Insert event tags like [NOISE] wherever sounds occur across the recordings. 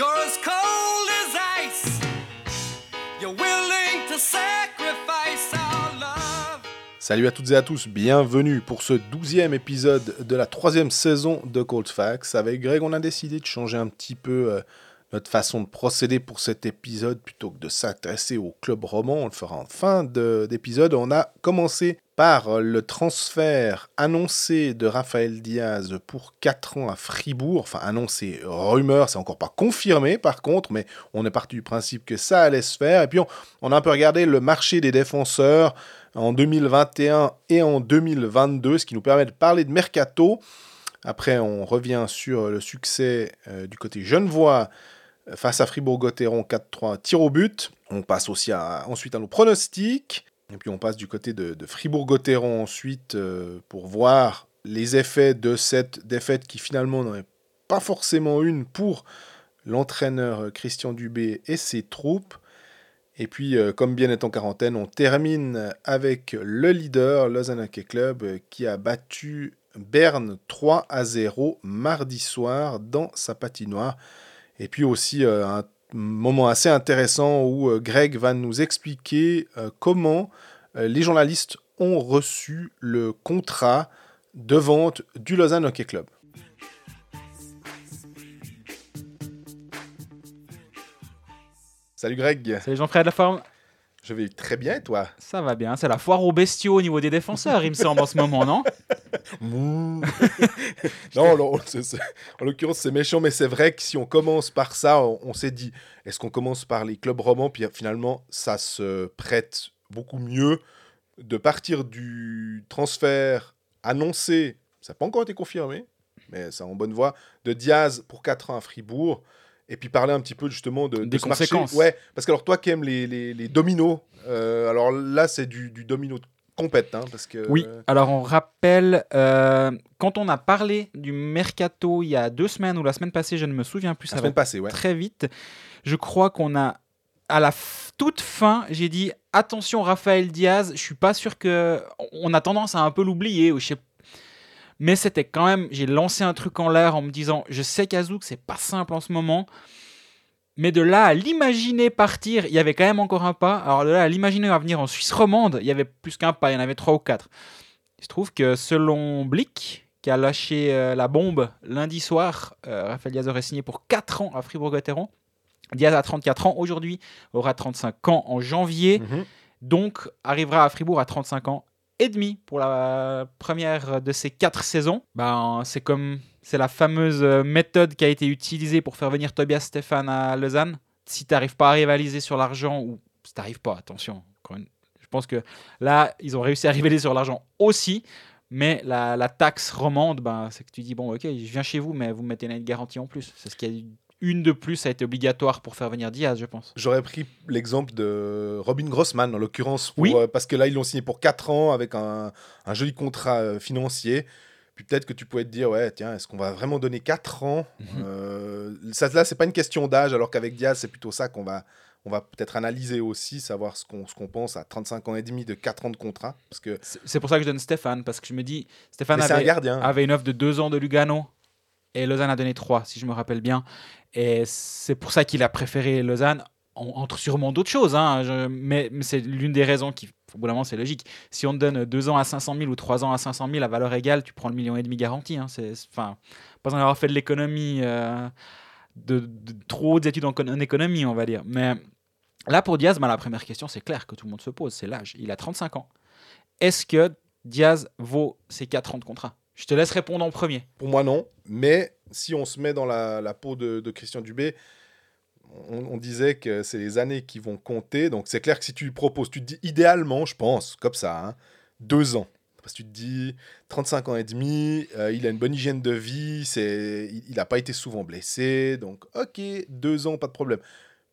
You're as cold as ice. You're willing to sacrifice our love. Salut à toutes et à tous, bienvenue pour ce douzième épisode de la troisième saison de Cold Facts. Avec Greg, on a décidé de changer un petit peu euh, notre façon de procéder pour cet épisode. Plutôt que de s'intéresser au club roman, on le fera en fin de- d'épisode. On a commencé par le transfert annoncé de Raphaël Diaz pour 4 ans à Fribourg. Enfin, annoncé, rumeur, c'est encore pas confirmé par contre, mais on est parti du principe que ça allait se faire. Et puis on, on a un peu regardé le marché des défenseurs en 2021 et en 2022, ce qui nous permet de parler de mercato. Après, on revient sur le succès euh, du côté genevois euh, face à Fribourg-Gotteron 4-3 tir au but. On passe aussi à- ensuite à nos pronostics. Et puis on passe du côté de, Fribourg-Gotteron ensuite euh, pour voir les effets de cette défaite qui finalement n'en est pas forcément une pour l'entraîneur euh, Christian Dubé et ses troupes. Et puis, euh, comme bien est en quarantaine, on termine avec le leader, Lausanne Hockey Club, qui a battu Berne 3 à 0 mardi soir dans sa patinoire. Et puis aussi un moment assez intéressant où euh, Greg va nous expliquer euh, comment euh, les journalistes ont reçu le contrat de vente du Lausanne Hockey Club. Salut Greg, Salut Jean-Fred la forme. Je vais très bien et toi. Ça va bien, c'est la foire aux bestiaux au niveau des défenseurs, il me semble en ce moment, non [LAUGHS] [LAUGHS] non, non, en l'occurrence, c'est méchant, mais c'est vrai que si on commence par ça, on, on s'est dit, est-ce qu'on commence par les clubs romans? Puis finalement, ça se prête beaucoup mieux. De partir du transfert annoncé, ça n'a pas encore été confirmé, mais c'est en bonne voie, de Diaz pour 4 ans à Fribourg. Et puis parler un petit peu justement de, de Des marché. conséquences. Ouais, parce que alors toi qui aimes les, les, les dominos, euh, alors là c'est du, du domino de compète, hein, parce que Oui, alors on rappelle, euh, quand on a parlé du mercato il y a deux semaines ou la semaine passée, je ne me souviens plus, la ça semaine passée, ouais. très vite, je crois qu'on a, à la toute fin, j'ai dit, attention Raphaël Diaz, je suis pas sûr que... On a tendance à un peu l'oublier, ou je sais mais c'était quand même, j'ai lancé un truc en l'air en me disant, je sais qu'Azouk, c'est pas simple en ce moment, mais de là à l'imaginer partir, il y avait quand même encore un pas. Alors de là à l'imaginer à venir en Suisse romande, il y avait plus qu'un pas, il y en avait trois ou quatre. Il se trouve que selon Blick, qui a lâché euh, la bombe lundi soir, euh, Raphaël Diaz aurait signé pour 4 ans à Fribourg-Gotteron. Diaz a 34 ans aujourd'hui, aura 35 ans en janvier Mhm. donc arrivera à Fribourg à 35 ans et demi pour la première de ces quatre saisons. Ben, c'est comme c'est la fameuse méthode qui a été utilisée pour faire venir Tobias Stéphane à Lausanne. Si tu n'arrives pas à rivaliser sur l'argent ou si tu pas, attention. Je pense que là, ils ont réussi à rivaliser sur l'argent aussi. Mais la, taxe romande, ben, c'est que tu dis, bon, ok, je viens chez vous, mais vous me mettez une garantie en plus. C'est ce qui a une de plus a été obligatoire pour faire venir Diaz, je pense. J'aurais pris l'exemple de Robin Grossman, en l'occurrence, Oui. euh, parce que là, ils l'ont signé pour 4 ans avec un, un joli contrat euh, financier. Puis peut-être que tu pouvais te dire, ouais, tiens, est-ce qu'on va vraiment donner 4 ans Mhm. Euh, ça, Là, c'est pas une question d'âge, alors qu'avec Diaz, c'est plutôt ça qu'on va, on va peut-être analyser aussi, savoir ce qu'on pense à 35 ans et demi de 4 ans de contrat. Parce que C'est c'est pour ça que je donne Stéphane, parce que je me dis, Stéphane c'est un avait, gardien. avait une offre de deux ans de Lugano et Lausanne a donné trois, si je me rappelle bien. Et c'est pour ça qu'il a préféré Lausanne, en- entre sûrement d'autres choses. hein, mais c'est l'une des raisons qui, au bout d'un c'est logique. Si on te donne deux ans à 500 000 ou trois ans à 500 000 à valeur égale, tu prends le million et demi garanti. Hein, enfin, pas en avoir fait de l'économie, euh, de, trop hautes études en, con- en économie, on va dire. Mais là, pour Diaz, ben, la première question, c'est clair que tout le monde se pose, c'est l'âge. Il a 35 ans. Est-ce que Diaz vaut ses 4 ans de contrat? Je te laisse répondre en premier. Pour moi, non. Mais si on se met dans la, peau de, Christian Dubé, on, disait que c'est les années qui vont compter. Donc c'est clair que si tu proposes, tu te dis idéalement, je pense, comme ça, hein, deux ans. Parce que tu te dis 35 ans et demi, euh, il a une bonne hygiène de vie, il n'a pas été souvent blessé. Donc ok, deux ans, pas de problème.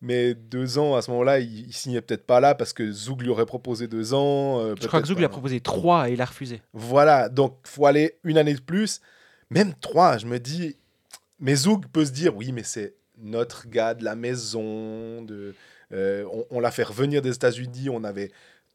Mais deux ans, à ce moment-là, il, il signait peut-être pas là parce que Zoug lui aurait proposé deux ans. euh, Je crois que Zoug lui a proposé 3 et il a refusé. Voilà, donc faut aller une année de plus. Même trois, je me dis. Mais Zoug peut se dire oui, mais c'est notre gars de la maison. De, euh, on on l'a fait revenir des États-Unis. On avait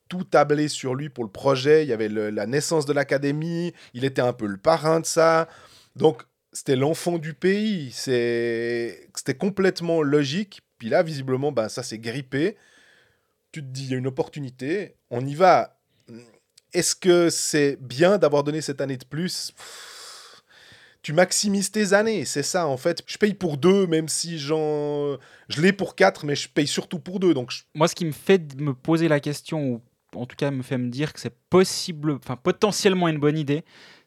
tout tablé sur lui pour le projet. Il y avait le- la naissance de l'académie. Il était un peu le parrain de ça. Donc, c'était l'enfant du pays. C'était complètement logique. Là, visiblement, ben, ça s'est grippé. Tu te dis, il y a une opportunité, on y va. Est-ce que c'est bien d'avoir donné cette année de plus? Tu maximises tes années, c'est ça en fait. Je paye pour deux, même si j'en... je l'ai pour quatre, mais je paye surtout pour deux. Donc Moi, ce qui me fait me poser la question, ou en tout cas me fait me dire que c'est possible, enfin potentiellement une bonne idée,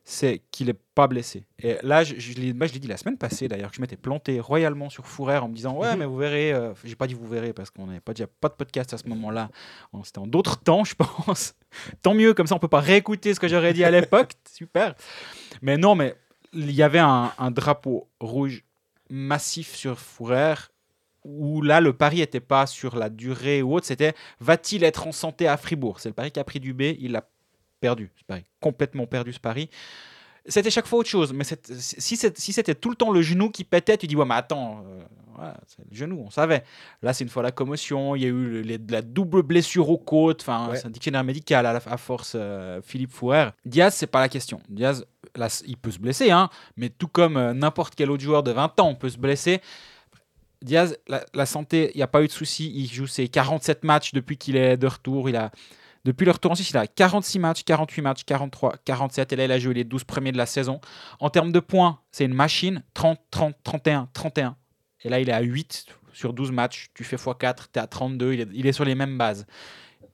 c'est qu'il est pas blessé. Et là, je, je l'ai moi, je l'ai dit la semaine passée d'ailleurs, que je m'étais planté royalement sur Fourère en me disant Ouais, Mhm. mais vous verrez, euh, j'ai pas dit vous verrez parce qu'on n'avait pas déjà pas de podcast à ce moment-là. On- C'était en d'autres temps, je [LAUGHS] pense. Tant mieux, comme ça on peut pas réécouter ce que j'aurais dit à l'époque. [LAUGHS] Super. Mais non, mais il y avait un, un drapeau rouge massif sur Fourère où là le pari n'était pas sur la durée ou autre, c'était va-t-il être en santé à Fribourg? C'est le pari qui a pris du B, il l'a perdu, ce pari, complètement perdu ce pari. C'était chaque fois autre chose, mais si c'était tout le temps le genou qui pétait, tu dis ouais mais attends, euh, voilà, c'est le genou, on savait. Là c'est une fois la commotion, il y a eu les- la double blessure aux côtes, enfin Ouais. c'est un dictionnaire médical à, la- à force euh, Philippe Fourer. Diaz c'est pas la question, Diaz là, il peut se blesser, hein, mais tout comme euh, n'importe quel autre joueur de 20 ans peut se blesser. Diaz, la, la santé, il n'y a pas eu de souci. Il joue ses 47 matchs depuis qu'il est de retour. Il a, depuis le retour en Suisse, il a 46 matchs, 48 matchs, 43, 47. Et là, il a joué les 12 premiers de la saison. En termes de points, c'est une machine. 30, 30, 31, 31. Et là, il est à 8 sur 12 matchs. Tu fais x4, tu es à 32. Il est, il est sur les mêmes bases.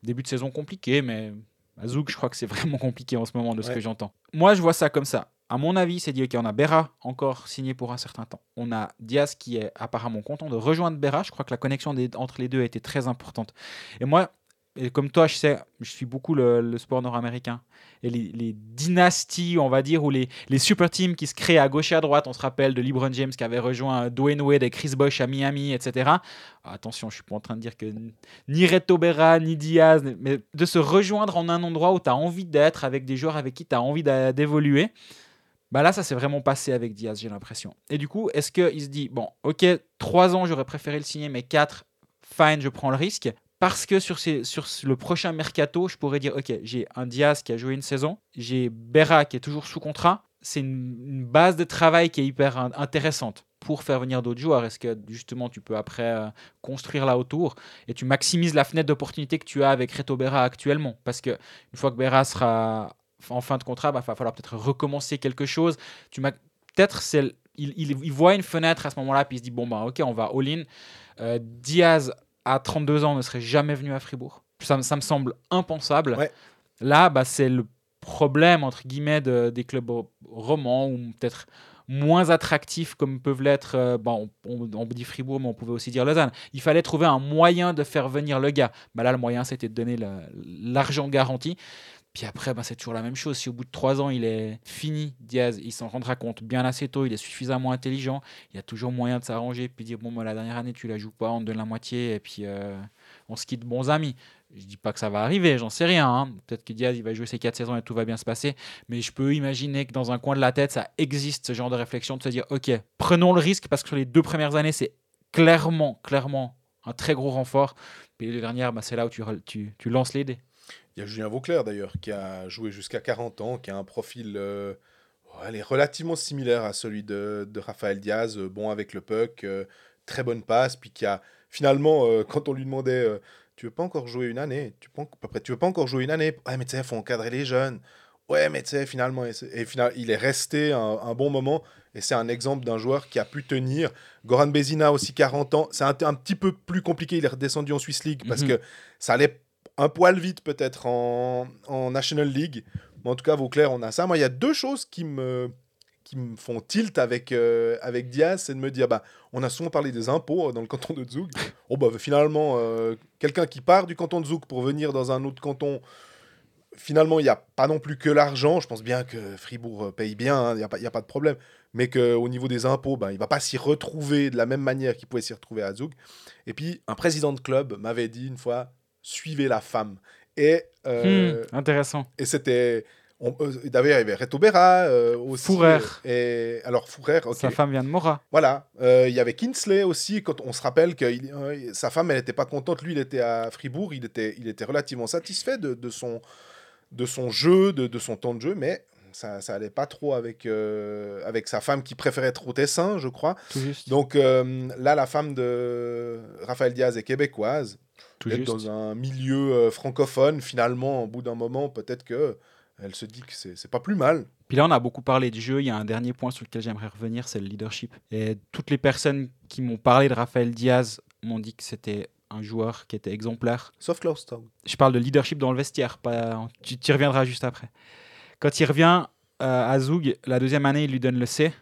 Début de saison compliqué, mais à Zouk, je crois que c'est vraiment compliqué en ce moment de ce que j'entends. Moi, je vois ça comme ça. À mon avis, c'est dit, OK, on a Berra encore signé pour un certain temps. On a Diaz qui est apparemment content de rejoindre Berra. Je crois que la connexion des- entre les deux a été très importante. Et moi, et comme toi, je sais, je suis beaucoup le, sport nord-américain. Et les, dynasties, on va dire, ou les, super teams qui se créent à gauche et à droite. On se rappelle de LeBron James qui avait rejoint Dwayne Wade et Chris Bosh à Miami, etc. Attention, je suis pas en train de dire que ni Reto Berra, ni Diaz, mais de se rejoindre en un endroit où tu as envie d'être, avec des joueurs avec qui tu as envie d'évoluer. Bah là, ça s'est vraiment passé avec Diaz, j'ai l'impression. Et du coup, est-ce qu'il se dit, bon, ok, trois ans, j'aurais préféré le signer, mais quatre, fine, je prends le risque. Parce que sur, le prochain mercato, je pourrais dire, ok, j'ai un Diaz qui a joué une saison, j'ai Berra qui est toujours sous contrat. C'est une, base de travail qui est hyper in- intéressante pour faire venir d'autres joueurs. Est-ce que justement tu peux après euh, construire là autour et tu maximises la fenêtre d'opportunité que tu as avec Reto Berra actuellement? Parce que une fois que Berra sera en fin de contrat, il va falloir peut-être recommencer quelque chose. Peut-être c'est il, voit une fenêtre à ce moment-là, puis il se dit bon bah ok, on va all-in. Euh, Diaz à 32 ans ne serait jamais venu à Fribourg. Ça, me- ça me semble impensable. Ouais. Là, bah, c'est le problème entre guillemets de- des clubs ro- romans ou peut-être moins attractifs comme peuvent l'être. euh, bon, on, on dit Fribourg, mais on pouvait aussi dire Lausanne. Il fallait trouver un moyen de faire venir le gars. Bah là, le moyen, c'était de donner la- l'argent garanti. Puis après, bah, c'est toujours la même chose. Si au bout de trois ans, il est fini, Diaz, il s'en rendra compte bien assez tôt, il est suffisamment intelligent, il y a toujours moyen de s'arranger, puis dire, bon, bah, la dernière année, tu la joues pas, on te donne la moitié, et puis euh, on se quitte bons amis. Je dis pas que ça va arriver, j'en sais rien. hein. Peut-être que Diaz, il va jouer ses quatre saisons et tout va bien se passer. Mais je peux imaginer que dans un coin de la tête, ça existe ce genre de réflexion de se dire, ok, prenons le risque, parce que sur les deux premières années, c'est clairement, clairement un très gros renfort. Puis les dernières, bah, c'est là où tu, tu, tu lances les dés. Il y a Julien Vauclair d'ailleurs qui a joué jusqu'à 40 ans, qui a un profil euh, ouais, elle est relativement similaire à celui de, de Raphaël Diaz, euh, bon avec le puck, euh, très bonne passe, puis qui a finalement, euh, quand on lui demandait Tu veux pas encore jouer une année? Tu, peux, après, tu veux pas encore jouer une année? Ouais, mais tu sais, il faut encadrer les jeunes. Ouais, mais tu sais, finalement, et, et final, il est resté un, un bon moment. Et c'est un exemple d'un joueur qui a pu tenir. Goran Bezina aussi 40 ans. C'est un, un petit peu plus compliqué. Il est redescendu en Swiss League parce Mhm. que ça allait un poil vite peut-être en, en National League. Mais en tout cas, Vauclair, on a ça. Moi, il y a deux choses qui me, qui me font tilt avec, euh, avec Diaz, c'est de me dire, bah, on a souvent parlé des impôts euh, dans le canton de Zug. Oh, bah, finalement, euh, quelqu'un qui part du canton de Zug pour venir dans un autre canton, finalement, il n'y a pas non plus que l'argent. Je pense bien que Fribourg paye bien, hein, il n'y a, pas- a pas de problème. Mais qu'au niveau des impôts, ben, il ne va pas s'y retrouver de la même manière qu'il pouvait s'y retrouver à Zug. Et puis, un président de club m'avait dit une fois, suivez la femme. Et, euh, Hmm, intéressant. et c'était... on- euh, D'ailleurs, il y avait Reto Berra euh, aussi. Fourer. Et, alors. Sa femme vient de Mora. Voilà. Euh, Il y avait Kinsley aussi. Quand on se rappelle que il- euh, sa femme, elle n'était pas contente. Lui, il était à Fribourg. Il était, il était relativement satisfait de, de son, de son jeu, de, de son temps de jeu. Mais ça, ça allait pas trop avec, euh, avec sa femme qui préférait être au Tessin, je crois. Tout juste. Donc euh, là, la femme de Raphaël Diaz est québécoise. Tout Être juste. dans un milieu euh, francophone, finalement, au bout d'un moment, peut-être que elle se dit que c'est pas plus mal. Puis là, on a beaucoup parlé du jeu. Il y a un dernier point sur lequel j'aimerais revenir, c'est le leadership. Et toutes les personnes qui m'ont parlé de Raphaël Diaz m'ont dit que c'était un joueur qui était exemplaire. Sauf Klaus. Je parle de leadership dans le vestiaire, pas... tu y reviendras juste après. Quand il revient euh, à Zug, la deuxième année, il lui donne le C.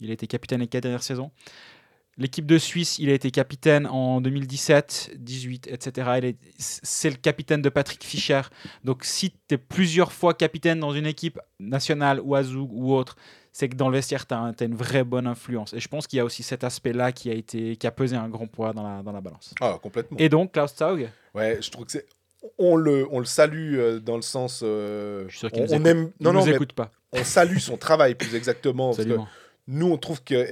Il a été capitaine les quatre dernières saisons. L'équipe de Suisse, il a été capitaine en 2017, 18, etc. C'est le capitaine de Patrick Fischer. Donc si tu es plusieurs fois capitaine dans une équipe nationale ou à Zug ou autre, c'est que dans le vestiaire, tu as, une vraie bonne influence. Et je pense qu'il y a aussi cet aspect-là qui, a été- qui a pesé un grand poids dans la, dans la balance. Ah, complètement. Et donc, Klaus Taug, Ouais, je trouve que c'est. On le, on le salue euh, dans le sens. euh, Je suis sûr qu'il on, nous on aime. Non, nous non, mais écoute pas. on salue son travail plus exactement. [LAUGHS] parce que. Nous, on trouve qu'il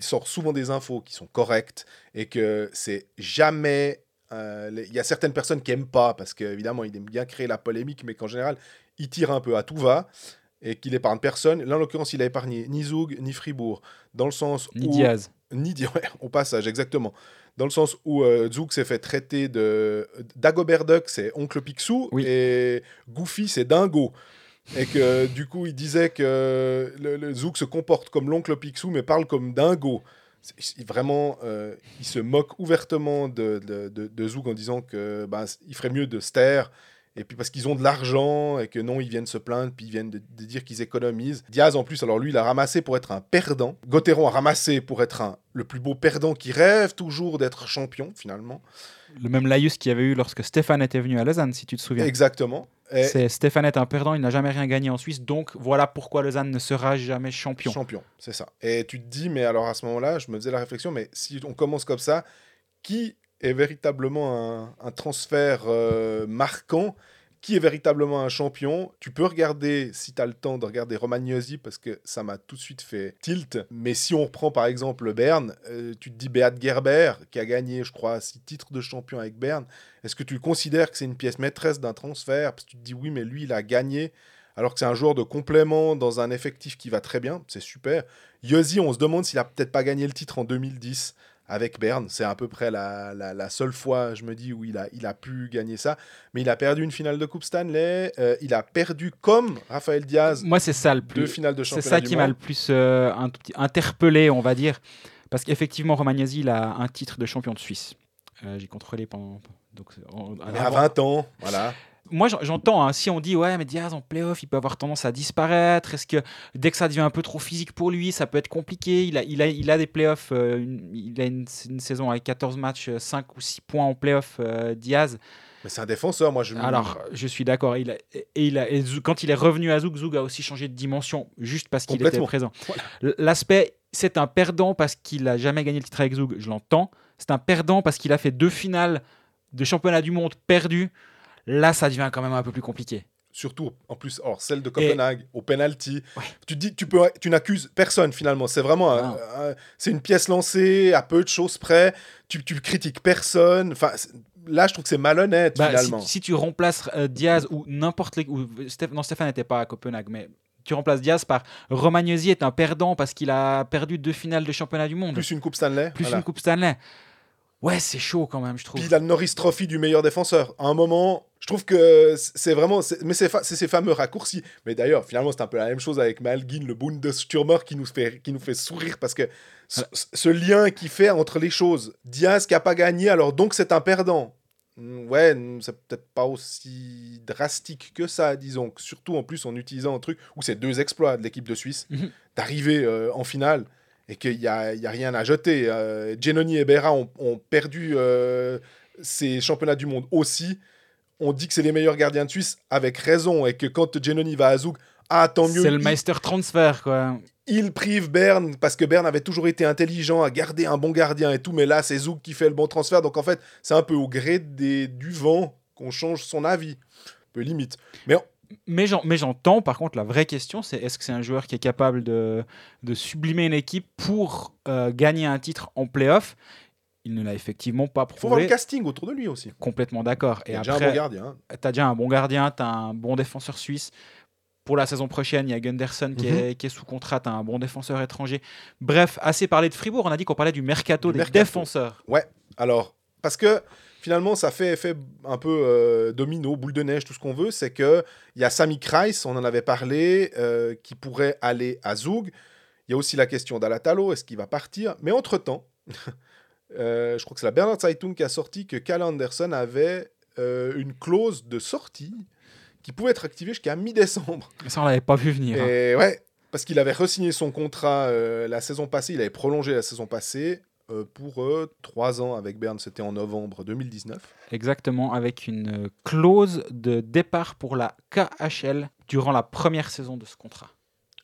sort souvent des infos qui sont correctes et que c'est jamais. euh, Il y a certaines personnes qui aiment pas parce qu'évidemment, il aime bien créer la polémique, mais qu'en général, il tire un peu à tout va et qu'il épargne personne. Là, en l'occurrence, il a épargné ni Zoug ni Fribourg, dans le sens Ni où Diaz. ni Di- [LAUGHS] ouais, au passage, exactement. Dans le sens où euh, Zouk s'est fait traiter de. Dagobert Duck, c'est Oncle Picsou, Oui. et Goofy, c'est Dingo. Et que du coup, il disait que le, le Zouk se comporte comme l'oncle Picsou, mais parle comme Dingo. Vraiment, euh, il se moque ouvertement de, de, de, de Zouk en disant que ben, il ferait mieux de se taire. Et puis parce qu'ils ont de l'argent et que non, ils viennent se plaindre, puis ils viennent de, de dire qu'ils économisent. Diaz, en plus, alors lui, il a ramassé pour être un perdant. Gauthieron a ramassé pour être un, le plus beau perdant qui rêve toujours d'être champion, finalement. Le même laïus qu'il y avait eu lorsque Stéphane était venu à Lausanne, si tu te souviens. Exactement. Et C'est Stéphane est un perdant, il n'a jamais rien gagné en Suisse, donc voilà pourquoi Lausanne ne sera jamais champion. champion, c'est ça. Et tu te dis, mais alors à ce moment-là, je me faisais la réflexion, mais si on commence comme ça, qui est véritablement un, un transfert euh, marquant qui est véritablement un champion Tu peux regarder, si tu as le temps de regarder Romagnosi, parce que ça m'a tout de suite fait tilt. Mais si on reprend par exemple le Berne, euh, tu te dis Beat Gerber, qui a gagné, je crois, six titres de champion avec Berne. Est-ce que tu considères que c'est une pièce maîtresse d'un transfert? Parce que tu te dis oui, mais lui, il a gagné. Alors que c'est un joueur de complément dans un effectif qui va très bien, c'est super. Yossi, on se demande s'il a peut-être pas gagné le titre en 2010 avec Berne. C'est à peu près la, la- la seule fois, je me dis, où il a, il a pu gagner ça. Mais il a perdu une finale de Coupe Stanley. euh, il a perdu, comme Raphaël Diaz, Moi, c'est ça le deux plus. finales de C'est championnat ça du qui m'a le plus euh, un tout petit- interpellé, on va dire. Parce qu'effectivement, Romagnasi, il a un titre de champion de Suisse. Euh, J'ai contrôlé pendant. Donc, a avant- 20 ans, voilà. Moi, j'en- j'entends, hein, si on dit, ouais, mais Diaz en playoff, il peut avoir tendance à disparaître. Est-ce que dès que ça devient un peu trop physique pour lui, ça peut être compliqué? Il a, il, a, il a des playoffs, euh, une- il a une, une saison avec 14 matchs, euh, 5 ou 6 points en playoff, euh, Diaz. Mais c'est un défenseur, moi je Alors, je suis d'accord. Il a, et il a, et quand il est revenu à Zouk, Zouk a aussi changé de dimension, juste parce qu'il était présent. L'aspect, c'est un perdant parce qu'il a jamais gagné le titre avec Zouk, je l'entends. C'est un perdant parce qu'il a fait deux finales de championnat du monde perdues. Là, ça devient quand même un peu plus compliqué. surtout en plus, alors celle de Copenhague au penalty. Tu dis, tu peux, tu n'accuses personne finalement. C'est vraiment, un- un- c'est une pièce lancée à peu de choses près. Tu, tu critiques personne. Enfin, là, je trouve que c'est malhonnête Bah, si, finalement. si tu remplaces euh, Diaz ou n'importe les. Ou, Stéph- non, Stéphane n'était pas à Copenhague, mais tu remplaces Diaz par Romagnosi est un perdant parce qu'il a perdu deux finales de championnat du monde, Plus une coupe Stanley. plus voilà. une Coupe Stanley. Ouais, c'est chaud quand même, je trouve. Puis il a le Norris Trophy du meilleur défenseur. À un moment, je trouve que c'est vraiment. Mais c'est fa- ces fameux raccourcis. Mais d'ailleurs, finalement, c'est un peu la même chose avec Malgin, le Bundesstürmer, qui nous fait, qui nous fait sourire parce que ce, ce lien qu'il fait entre les choses. Diaz qui a pas gagné, alors donc c'est un perdant. Mm, Ouais, mm, c'est peut-être pas aussi drastique que ça, disons. Surtout en plus en utilisant un truc où c'est deux exploits de l'équipe de Suisse, Mhm. d'arriver euh, en finale et qu'il n'y a, il y a rien à jeter. Euh, Giannoni et Berra ont, ont perdu euh, ces championnats du monde aussi. On dit que c'est les meilleurs gardiens de Suisse avec raison et que quand Giannoni va à Zug, ah tant mieux. C'est le Meister Transfer, quoi. il prive Berne parce que Berne avait toujours été intelligent à garder un bon gardien et tout, mais là c'est Zouk qui fait le bon transfert. Donc en fait, c'est un peu au gré des, du vent qu'on change son avis. Un peu limite. Mais mais j'entends, par contre, la vraie question, c'est est-ce que c'est un joueur qui est capable de, de sublimer une équipe pour euh, gagner un titre en playoff? Il ne l'a effectivement pas il faut voir le prouvé. casting autour de lui aussi. Complètement d'accord. Et y a déjà un après, bon gardien. hein. tu as déjà un bon gardien, tu as un bon défenseur suisse. pour la saison prochaine. Il y a Gunderson qui, Mhm. est, qui est sous contrat, t'as un bon défenseur étranger. Bref, assez parlé de Fribourg. On a dit qu'on parlait du mercato Du des mercato. défenseurs. Alors, parce que finalement, ça fait effet un peu euh, domino, boule de neige, tout ce qu'on veut. C'est que il y a Sami Kreis, on en avait parlé, euh, qui pourrait aller à Zug. Il y a aussi la question d'Alatalo, est-ce qu'il va partir? Mais entre-temps, [LAUGHS] euh, je crois que c'est la Bernard Zeitung qui a sorti que Cal Anderson avait une clause de sortie qui pouvait être activée jusqu'à mi-décembre. Ça, on l'avait pas vu venir. hein. Ouais, parce qu'il avait re-signé son contrat euh, la saison passée, il avait prolongé la saison passée pour euh, trois ans avec Berne, c'était en novembre 2019. Exactement, avec une euh, clause de départ pour la KHL durant la première saison de ce contrat.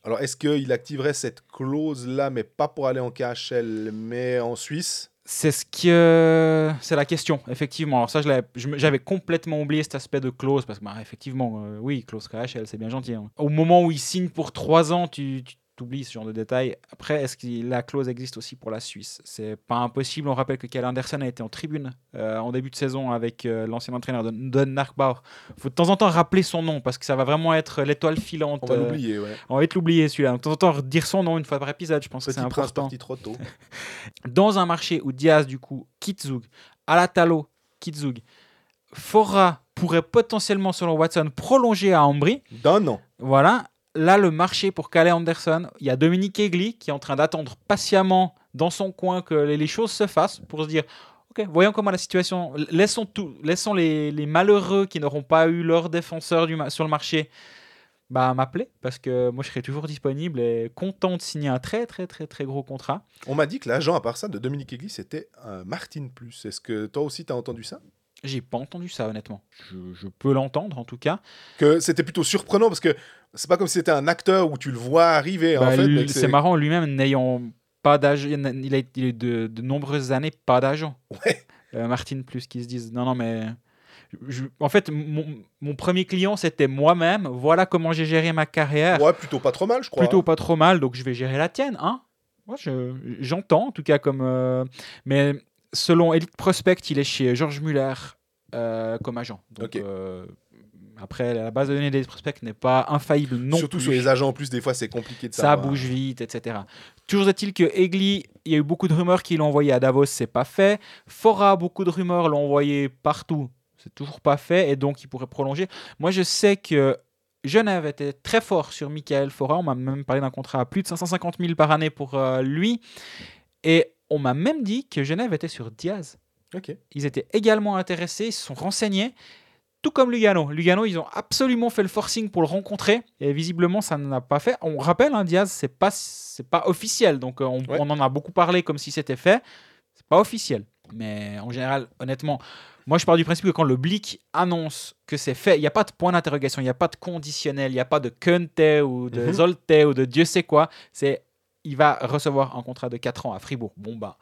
Alors est-ce qu'il activerait cette clause-là, mais pas pour aller en KHL, mais en Suisse? C'est ce que c'est la question, effectivement. Alors ça, j'avais complètement oublié cet aspect de clause parce que, bah, effectivement, euh, oui, clause KHL, c'est bien gentil. hein. Au moment où il signe pour trois ans, tu, tu t'oublies ce genre de détails. Après, est-ce que la clause existe aussi pour la Suisse? C'est pas impossible. On rappelle que Kjell Andersen a été en tribune euh, en début de saison avec euh, l'ancien entraîneur de Don Narkbauer. Faut de temps en temps rappeler son nom parce que ça va vraiment être l'étoile filante. On va euh, l'oublier, ouais. on va être l'oublier celui-là. De temps en temps, dire son nom une fois par épisode, je pense que Petit c'est prince important parti trop tôt. [LAUGHS] dans un marché où Diaz, du coup, quitte Zug, Alatalo quitte Zug, Fora pourrait potentiellement, selon Watson, prolonger à Ambry. D'un an. Voilà. Là, le marché pour Calais Anderson, il y a Dominique Egli qui est en train d'attendre patiemment dans son coin que les choses se fassent pour se dire Ok, voyons comment la situation. Laissons, tout, laissons les, malheureux qui n'auront pas eu leur défenseur du sur le marché bah, m'appeler parce que moi je serai toujours disponible et content de signer un très très très très gros contrat. On m'a dit que l'agent, à part ça, de Dominique Egli, c'était un Martin Plus. Est-ce que toi aussi, tu as entendu ça? J'ai pas entendu ça honnêtement. Je, je peux l'entendre en tout cas. Que c'était plutôt surprenant, parce que c'est pas comme si c'était un acteur où tu le vois arriver, en Bah, fait. c'est marrant lui-même n'ayant pas d'agent, il a il est de, de nombreuses années pas d'agent. Ouais. Euh, Martine plus qui se disent non non mais je- en fait mon, mon premier client c'était moi-même. Voilà comment j'ai géré ma carrière. Ouais, plutôt pas trop mal, je crois. Plutôt pas trop mal donc je vais gérer la tienne hein. Moi je j'entends en tout cas comme euh, mais selon Elite Prospect il est chez Georges Muller euh, comme agent. Donc euh, après la base de données d'Elite Prospect n'est pas infaillible non Surtout plus. sur les agents, en plus, des fois, c'est compliqué de Ça savoir. bouge vite, etc. Toujours est-il que Egli, il y a eu beaucoup de rumeurs qui l'ont envoyé à Davos, c'est pas fait. Fora, beaucoup de rumeurs l'ont envoyé partout, c'est toujours pas fait, et donc il pourrait prolonger. Moi, je sais que Genève était très fort sur Michael Fora. On m'a même parlé d'un contrat à plus de 550 000 par année pour euh, lui. Et on m'a même dit que Genève était sur Diaz. Ils étaient également intéressés, ils se sont renseignés, tout comme Lugano. Lugano, ils ont absolument fait le forcing pour le rencontrer, et visiblement, ça n'a pas fait. On rappelle, hein, Diaz, c'est pas, c'est pas officiel, donc euh, on, Ouais. on en a beaucoup parlé comme si c'était fait. C'est pas officiel. Mais en général, honnêtement, moi je pars du principe que quand le Blick annonce que c'est fait, il n'y a pas de point d'interrogation, il n'y a pas de conditionnel, il n'y a pas de Kunte ou de Mhm. Zolte ou de Dieu sait quoi. C'est il va recevoir un contrat de 4 ans à Fribourg. Bon bah,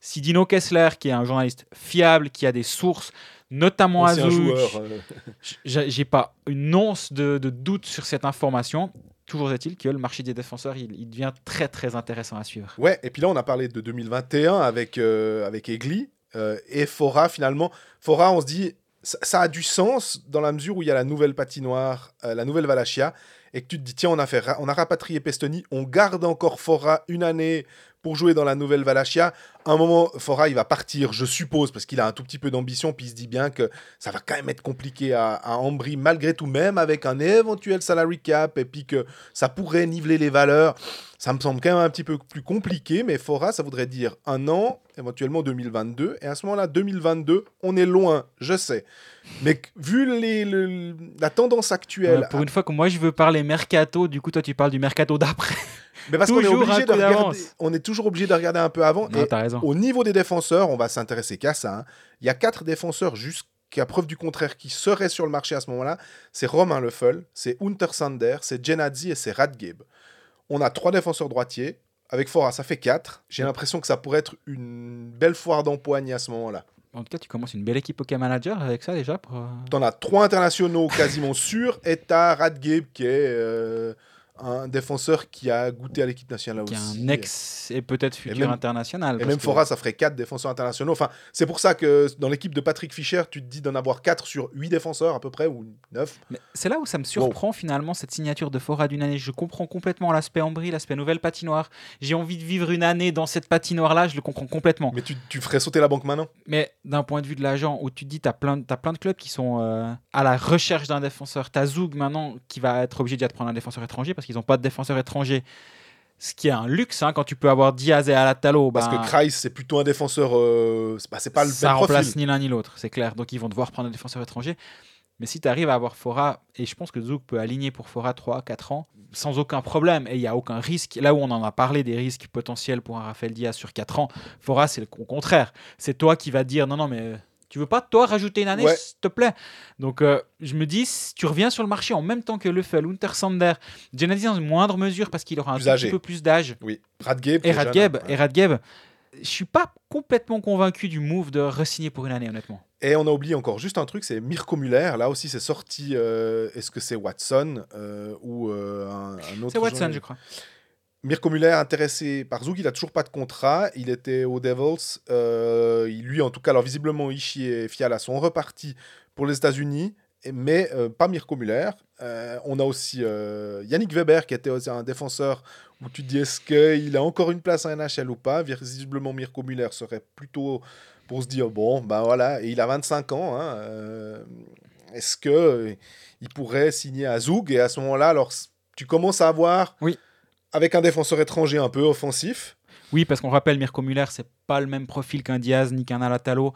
si Dino Kessler, qui est un journaliste fiable, qui a des sources, notamment à euh, j'ai pas une once de, de doute sur cette information. Toujours est-il que le marché des défenseurs, il, il devient très très intéressant à suivre. Ouais, et puis là, on a parlé de 2021 avec, euh, avec Egli euh, et Fora, finalement. Fora, on se dit, ça, ça a du sens dans la mesure où il y a la nouvelle patinoire, euh, la nouvelle Valachia, et que tu te dis, tiens, on a, fait on a rapatrié Pestoni, on garde encore Fora une année pour jouer dans la nouvelle Valachia. À un moment, Fora, il va partir, je suppose, parce qu'il a un tout petit peu d'ambition, puis il se dit bien que ça va quand même être compliqué à, à Ambry, malgré tout, même avec un éventuel salary cap, et puis que ça pourrait niveler les valeurs. Ça me semble quand même un petit peu plus compliqué, mais Fora, ça voudrait dire un an, éventuellement 2022. Et à ce moment-là, 2022, on est loin, je sais. Mais vu les, le- la tendance actuelle, Euh, pour une fois que moi je veux parler mercato, du coup toi tu parles du mercato d'après. mais parce qu'on est, obligé de regarder, on est toujours obligé de regarder un peu avant. Non, et raison. au niveau des défenseurs, on va s'intéresser qu'à ça. hein. Il y a quatre défenseurs jusqu'à preuve du contraire qui seraient sur le marché à ce moment-là. C'est Romain Leffel, c'est Hunter Sander, c'est Genadzi et c'est Radgeb. On a trois défenseurs droitiers. Avec Fora, ça fait quatre. J'ai l'impression que ça pourrait être une belle foire d'empoigne à ce moment-là. En tout cas, tu commences une belle équipe OK Manager avec ça déjà. Pour, euh, T'en as trois internationaux quasiment sûrs et t'as Radgeb qui est euh, un défenseur qui a goûté à l'équipe nationale Qui aussi. un ex et peut-être futur même- international. Et même que- Fora, ça ferait 4 défenseurs internationaux. Enfin, c'est pour ça que dans l'équipe de Patrick Fischer, tu te dis d'en avoir 4 sur 8 défenseurs à peu près, ou 9. Mais C'est là où ça me surprend finalement cette signature de Fora d'une année. Je comprends complètement l'aspect Ambry, l'aspect nouvelle patinoire. J'ai envie de vivre une année dans cette patinoire-là, je le comprends complètement. Mais tu, tu ferais sauter la banque maintenant? Mais d'un point de vue de l'agent, où tu te dis, tu as, plein t'as plein de clubs qui sont euh, à la recherche d'un défenseur. Tu as Zoug maintenant qui va être obligé de prendre un défenseur étranger parce qu'ils n'ont pas de défenseur étranger. Ce qui est un luxe hein, quand tu peux avoir Diaz et Alatalo. Parce ben, que Kreis, c'est plutôt un défenseur. euh, c'est pas, le ça même remplace profil. ni l'un ni l'autre, c'est clair. Donc ils vont devoir prendre un défenseur étranger. Mais si tu arrives à avoir Fora, et je pense que Zouk peut aligner pour Fora 3, 4 ans, sans aucun problème, et il n'y a aucun risque. Là où on en a parlé des risques potentiels pour un Rafael Diaz sur 4 ans, Fora, c'est le contraire. C'est toi qui vas dire non, non, mais euh, tu veux pas, toi, rajouter une année, Ouais. s'il te plaît? Donc euh, je me dis, si tu reviens sur le marché en même temps que Leffel, Untersander, Gennady dans une moindre mesure parce qu'il aura un Plus tout âgé. petit peu plus d'âge, Oui. Radgeb. et Radgeb, hein. et Radgeb, je suis pas complètement convaincu du move de re-signer pour une année, honnêtement. Et on a oublié encore juste un truc, c'est Mirko Muller. Là aussi, c'est sorti. euh, Est-ce que c'est Watson euh, ou un, un autre C'est Watson, journal- je crois. Mirko Muller intéressé par Zouk, il a toujours pas de contrat. Il était aux Devils. Euh, lui, en tout cas, alors visiblement, Ishii et Fiala sont repartis pour les États-Unis, mais euh, pas Mirko Muller. Euh, on a aussi Yannick Weber, qui était aussi un défenseur où tu dis est-ce qu'il a encore une place en NHL ou pas? Visiblement, Mirko Muller serait plutôt pour se dire bon, ben voilà, et il a 25 ans. hein, est-ce que il pourrait signer à Zoug Et à ce moment-là, alors tu commences à avoir Oui. Avec un défenseur étranger un peu offensif. Oui, parce qu'on rappelle, Mirko Muller, c'est pas le même profil qu'un Diaz ni qu'un Alatalo.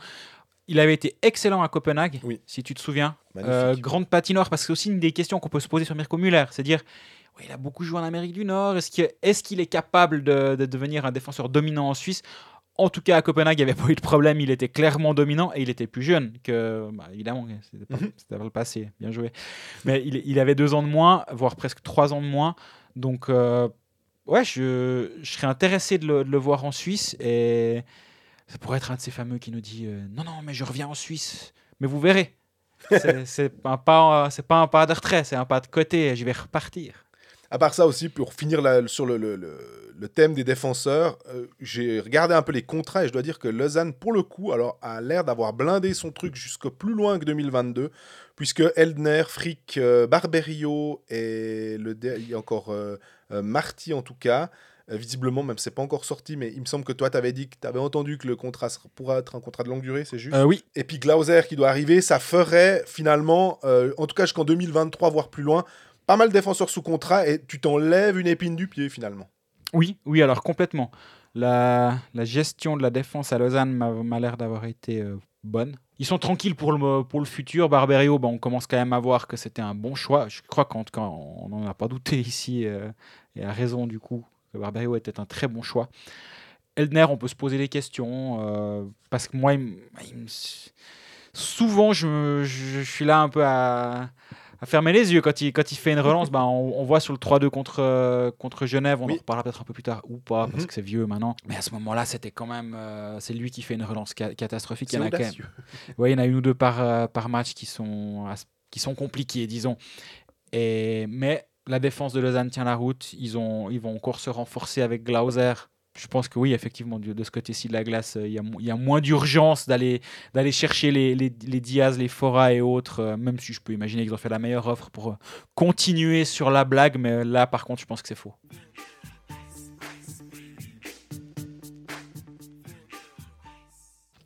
Il avait été excellent à Copenhague, Oui. si tu te souviens. Euh, grande patinoire, parce que c'est aussi une des questions qu'on peut se poser sur Mirko Muller. C'est dire, ouais, il a beaucoup joué en Amérique du Nord. Est-ce qu'il est, qu'il est capable de, de devenir un défenseur dominant en Suisse? En tout cas, à Copenhague, il n'y avait pas eu de problème. Il était clairement dominant et il était plus jeune que, bah, évidemment, c'était pas- Mhm. c'était vers le passé. Bien joué. Mais il, il avait deux ans de moins, voire presque trois ans de moins. Donc, euh, ouais, je, je serais intéressé de le, de le voir en Suisse et ça pourrait être un de ces fameux qui nous dit euh, non, non, mais je reviens en Suisse. Mais vous verrez. C'est [LAUGHS] pas, pas un pas de retrait, c'est un pas de côté. Je vais repartir. À part ça aussi, pour finir la- sur le, le- le- le thème des défenseurs, euh, j'ai regardé un peu les contrats et je dois dire que Lausanne, pour le coup, alors, a l'air d'avoir blindé son truc jusque plus loin que 2022, puisque Eldner, Frick, euh, Barberio et le, dé- il y a encore euh, euh, Marty en tout cas. visiblement, même c'est pas encore sorti, mais il me semble que toi, tu avais dit que tu avais entendu que le contrat pourra être un contrat de longue durée, c'est juste? Oui, et puis Glauser qui doit arriver, ça ferait finalement, en tout cas jusqu'en 2023, voire plus loin, pas mal de défenseurs sous contrat et tu t'enlèves une épine du pied finalement. oui, oui, alors complètement. La, la gestion de la défense à Lausanne m'a m'a l'air d'avoir été euh, bonne. Ils sont tranquilles pour le, pour le futur. Barberio, on commence quand même à voir que c'était un bon choix. Je crois qu'en tout cas, on n'en a pas douté ici, euh, et à raison du coup, que Barberio était un très bon choix. Eldner, on peut se poser des questions, euh, parce que moi, souvent, je suis là un peu à, à fermer les yeux. Quand il, quand il fait une [LAUGHS] relance, bah, on, on voit sur le 3-2 contre, euh, contre Genève, on Oui. en reparlera peut-être un peu plus tard, ou pas, parce Mhm. que c'est vieux maintenant. Mais à ce moment-là, c'était quand même... euh, c'est lui qui fait une relance ca- catastrophique. Il y en a quand même audacieux. Ouais, il y en a une ou deux par, euh, par match qui sont, qui sont compliquées, disons. Et, mais la défense de Lausanne tient la route. Ils, ont, ils vont encore se renforcer avec Glauser. Je pense que oui, effectivement, de, ce côté-ci de la glace, euh, il y a, moins d'urgence d'aller chercher les, les, Diaz, les Fora et autres, euh, même si je peux imaginer qu'ils ont fait la meilleure offre pour euh, continuer sur la blague. Mais là, par contre, je pense que c'est faux.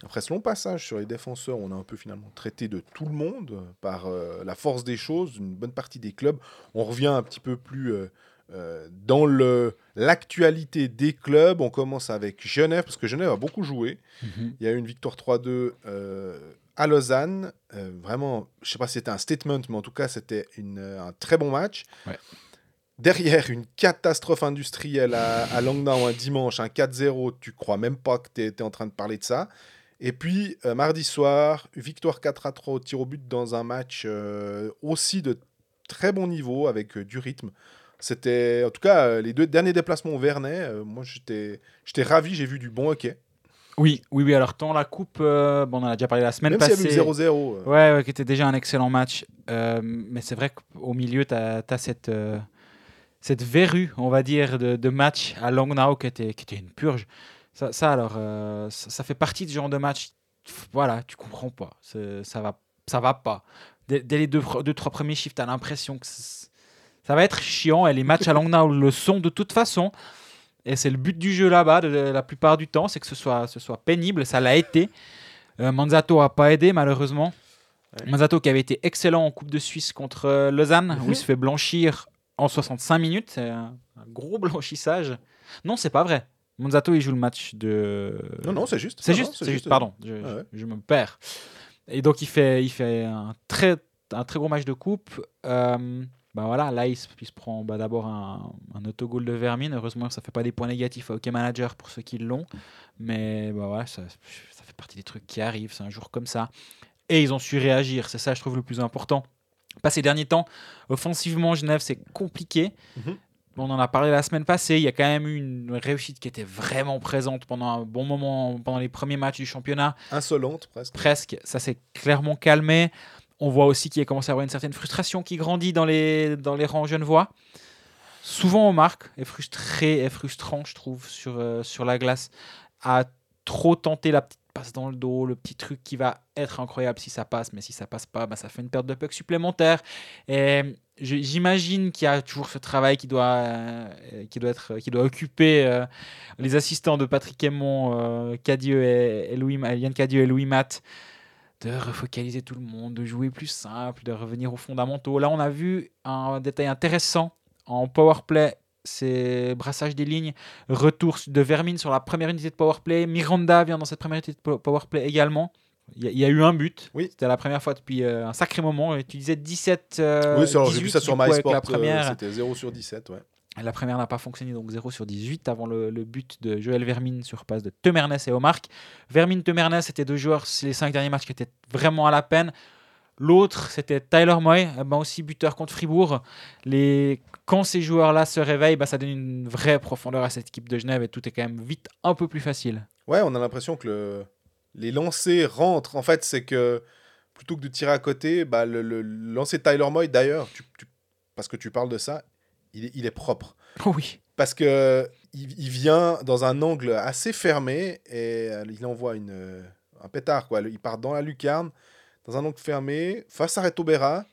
Après ce long passage sur les défenseurs, on a un peu finalement traité de tout le monde par la force des choses, une bonne partie des clubs. On revient un petit peu plus euh, dans l'actualité des clubs. On commence avec Genève, parce que Genève a beaucoup joué. Il y a eu une victoire 3-2 euh, à Lausanne. Euh, vraiment, je sais pas si c'était un statement, mais en tout cas, c'était un très bon match. Ouais. Derrière, une catastrophe industrielle à, à Langnau un dimanche, un 4-0. Tu crois même pas que tu étais en train de parler de ça. Et puis, mardi soir, victoire 4 3 au tir au but dans un match aussi de très bon niveau, avec du rythme. C'était, en tout cas, euh, les deux derniers déplacements au Vernet. euh, moi, j'étais j'étais ravi, j'ai vu du bon hockey. Oui, oui, oui. Alors, tant la coupe, euh, bon, on en a déjà parlé la semaine Même s'il y passée. a eu 0-0. euh, Ouais, ouais, qui était déjà un excellent match. Euh, mais c'est vrai qu'au milieu, tu as, cette, cette verrue, on va dire, de, de match à Langnau qui était, qui était une purge. Ça, ça alors, ça, ça fait partie du genre de match. Voilà, tu comprends pas. Ça va, ça va pas. Dès, dès les deux, deux, trois premiers chiffres, tu as l'impression que ça va être chiant. Et les matchs à Langnau le sont de toute façon. Et c'est le but du jeu là-bas, de, la plupart du temps, c'est que ce soit, ce soit pénible. Ça l'a été. Euh, Manzato a pas aidé, malheureusement. Ouais. Manzato qui avait été excellent en Coupe de Suisse contre euh, Lausanne, où Mhm. il se fait blanchir en 65 minutes. C'est un, un gros [LAUGHS] blanchissage. Non, c'est pas vrai. Manzato, il joue le match de. Non, non, c'est juste. C'est juste, c'est juste, pardon, je, Ouais, ouais. je- je me perds. Et donc il fait, il fait un très, un très gros match de coupe. Euh, bah voilà, là il se, il se prend bah, d'abord un, un autogol de Vermine. Heureusement ça fait pas des points négatifs à Hockey Manager pour ceux qui l'ont. Mais bah voilà, ça, ça fait partie des trucs qui arrivent, c'est un jour comme ça. Et ils ont su réagir, c'est ça je trouve le plus important. Pas ces derniers temps, offensivement Genève c'est compliqué. Mhm. On en a parlé la semaine passée, il y a quand même eu une réussite qui était vraiment présente pendant un bon moment, pendant les premiers matchs du championnat, Insolente, presque. presque. Ça s'est clairement calmé. On voit aussi qu'il a commencé à avoir une certaine frustration qui grandit dans les, dans les rangs genevois. Souvent on marque, est frustré, est frustrant, je trouve, sur, euh, sur la glace, à trop tenter la petite passe dans le dos, le petit truc qui va être incroyable si ça passe, mais si ça passe pas, bah, ça fait une perte de puck supplémentaire. Et j'imagine qu'il y a toujours ce travail qui doit, euh, qui doit, être, qui doit occuper euh, les assistants de Patrick Aymon, euh, Cadieux et, et Louis, Yann Cadieux et Louis Matt, de refocaliser tout le monde, de jouer plus simple, de revenir aux fondamentaux. Là, on a vu un détail intéressant en power play, c'est brassage des lignes, retour de Vermine sur la première unité de power play. Miranda vient dans cette première unité de po- power play également. Il y, a- il y a eu un but. Oui. C'était la première fois depuis euh, un sacré moment. Et tu disais 17. euh, oui, j'ai 18, vu ça sur MySport. Euh, C'était 0 sur 17, ouais. La première n'a pas fonctionné, donc 0 sur 18 avant le, but de Joël Vermine sur passe de Temernes et Omark. Vermine, Temernes, c'était deux joueurs, les cinq derniers matchs qui étaient vraiment à la peine. L'autre, c'était Tyler Moy, eh ben aussi buteur contre Fribourg. Les... Quand ces joueurs-là se réveillent, bah, ça donne une vraie profondeur à cette équipe de Genève et tout est quand même vite un peu plus facile. Ouais, on a l'impression que le... les lancers rentrent. En fait, c'est que plutôt que de tirer à côté, bah, le, lancer Tyler Moy, d'ailleurs, parce que tu parles de ça, il est, il est propre. Oh oui. Parce que il, il vient dans un angle assez fermé et euh, il envoie une, euh, un pétard. Quoi. Il part dans la lucarne, dans un angle fermé, face à Reto Berra.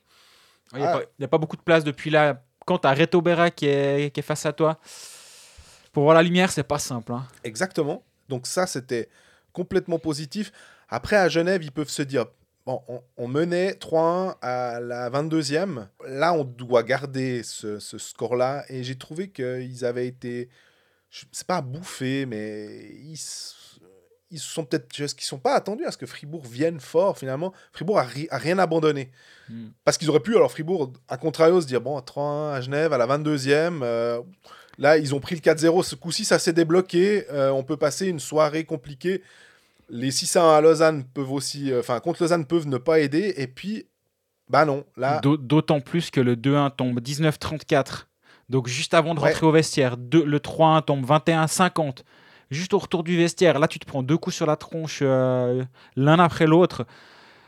Il n'y a, Ah. a pas beaucoup de place depuis là. Quand tu as Reto Berra qui est, qui est face à toi, pour voir la lumière, c'est pas simple. hein. Exactement. Donc ça, c'était complètement positif. Après, à Genève, ils peuvent se dire, bon, on, on menait 3-1 à la 22e. Là, on doit garder ce, ce score-là. Et j'ai trouvé qu'ils avaient été, je sais pas bouffés, mais ils, ils sont peut-être, qu'ils ne sont pas attendus à ce que Fribourg vienne fort finalement. Fribourg a, ri- a rien abandonné. Hmm. Parce qu'ils auraient pu, alors Fribourg, à contrario, se dire, bon, 3-1 à Genève, à la 22e, euh, là, ils ont pris le 4-0, ce coup-ci, ça s'est débloqué, euh, on peut passer une soirée compliquée. Les 6-1 à Lausanne peuvent aussi, euh, enfin, contre Lausanne peuvent ne pas aider, et puis, bah non, là, D'au- D'autant plus que le 2-1 tombe 19-34. Donc juste avant de Ouais. rentrer au vestiaire, deux- le 3-1 tombe 21-50. Juste au retour du vestiaire, là tu te prends deux coups sur la tronche euh, l'un après l'autre.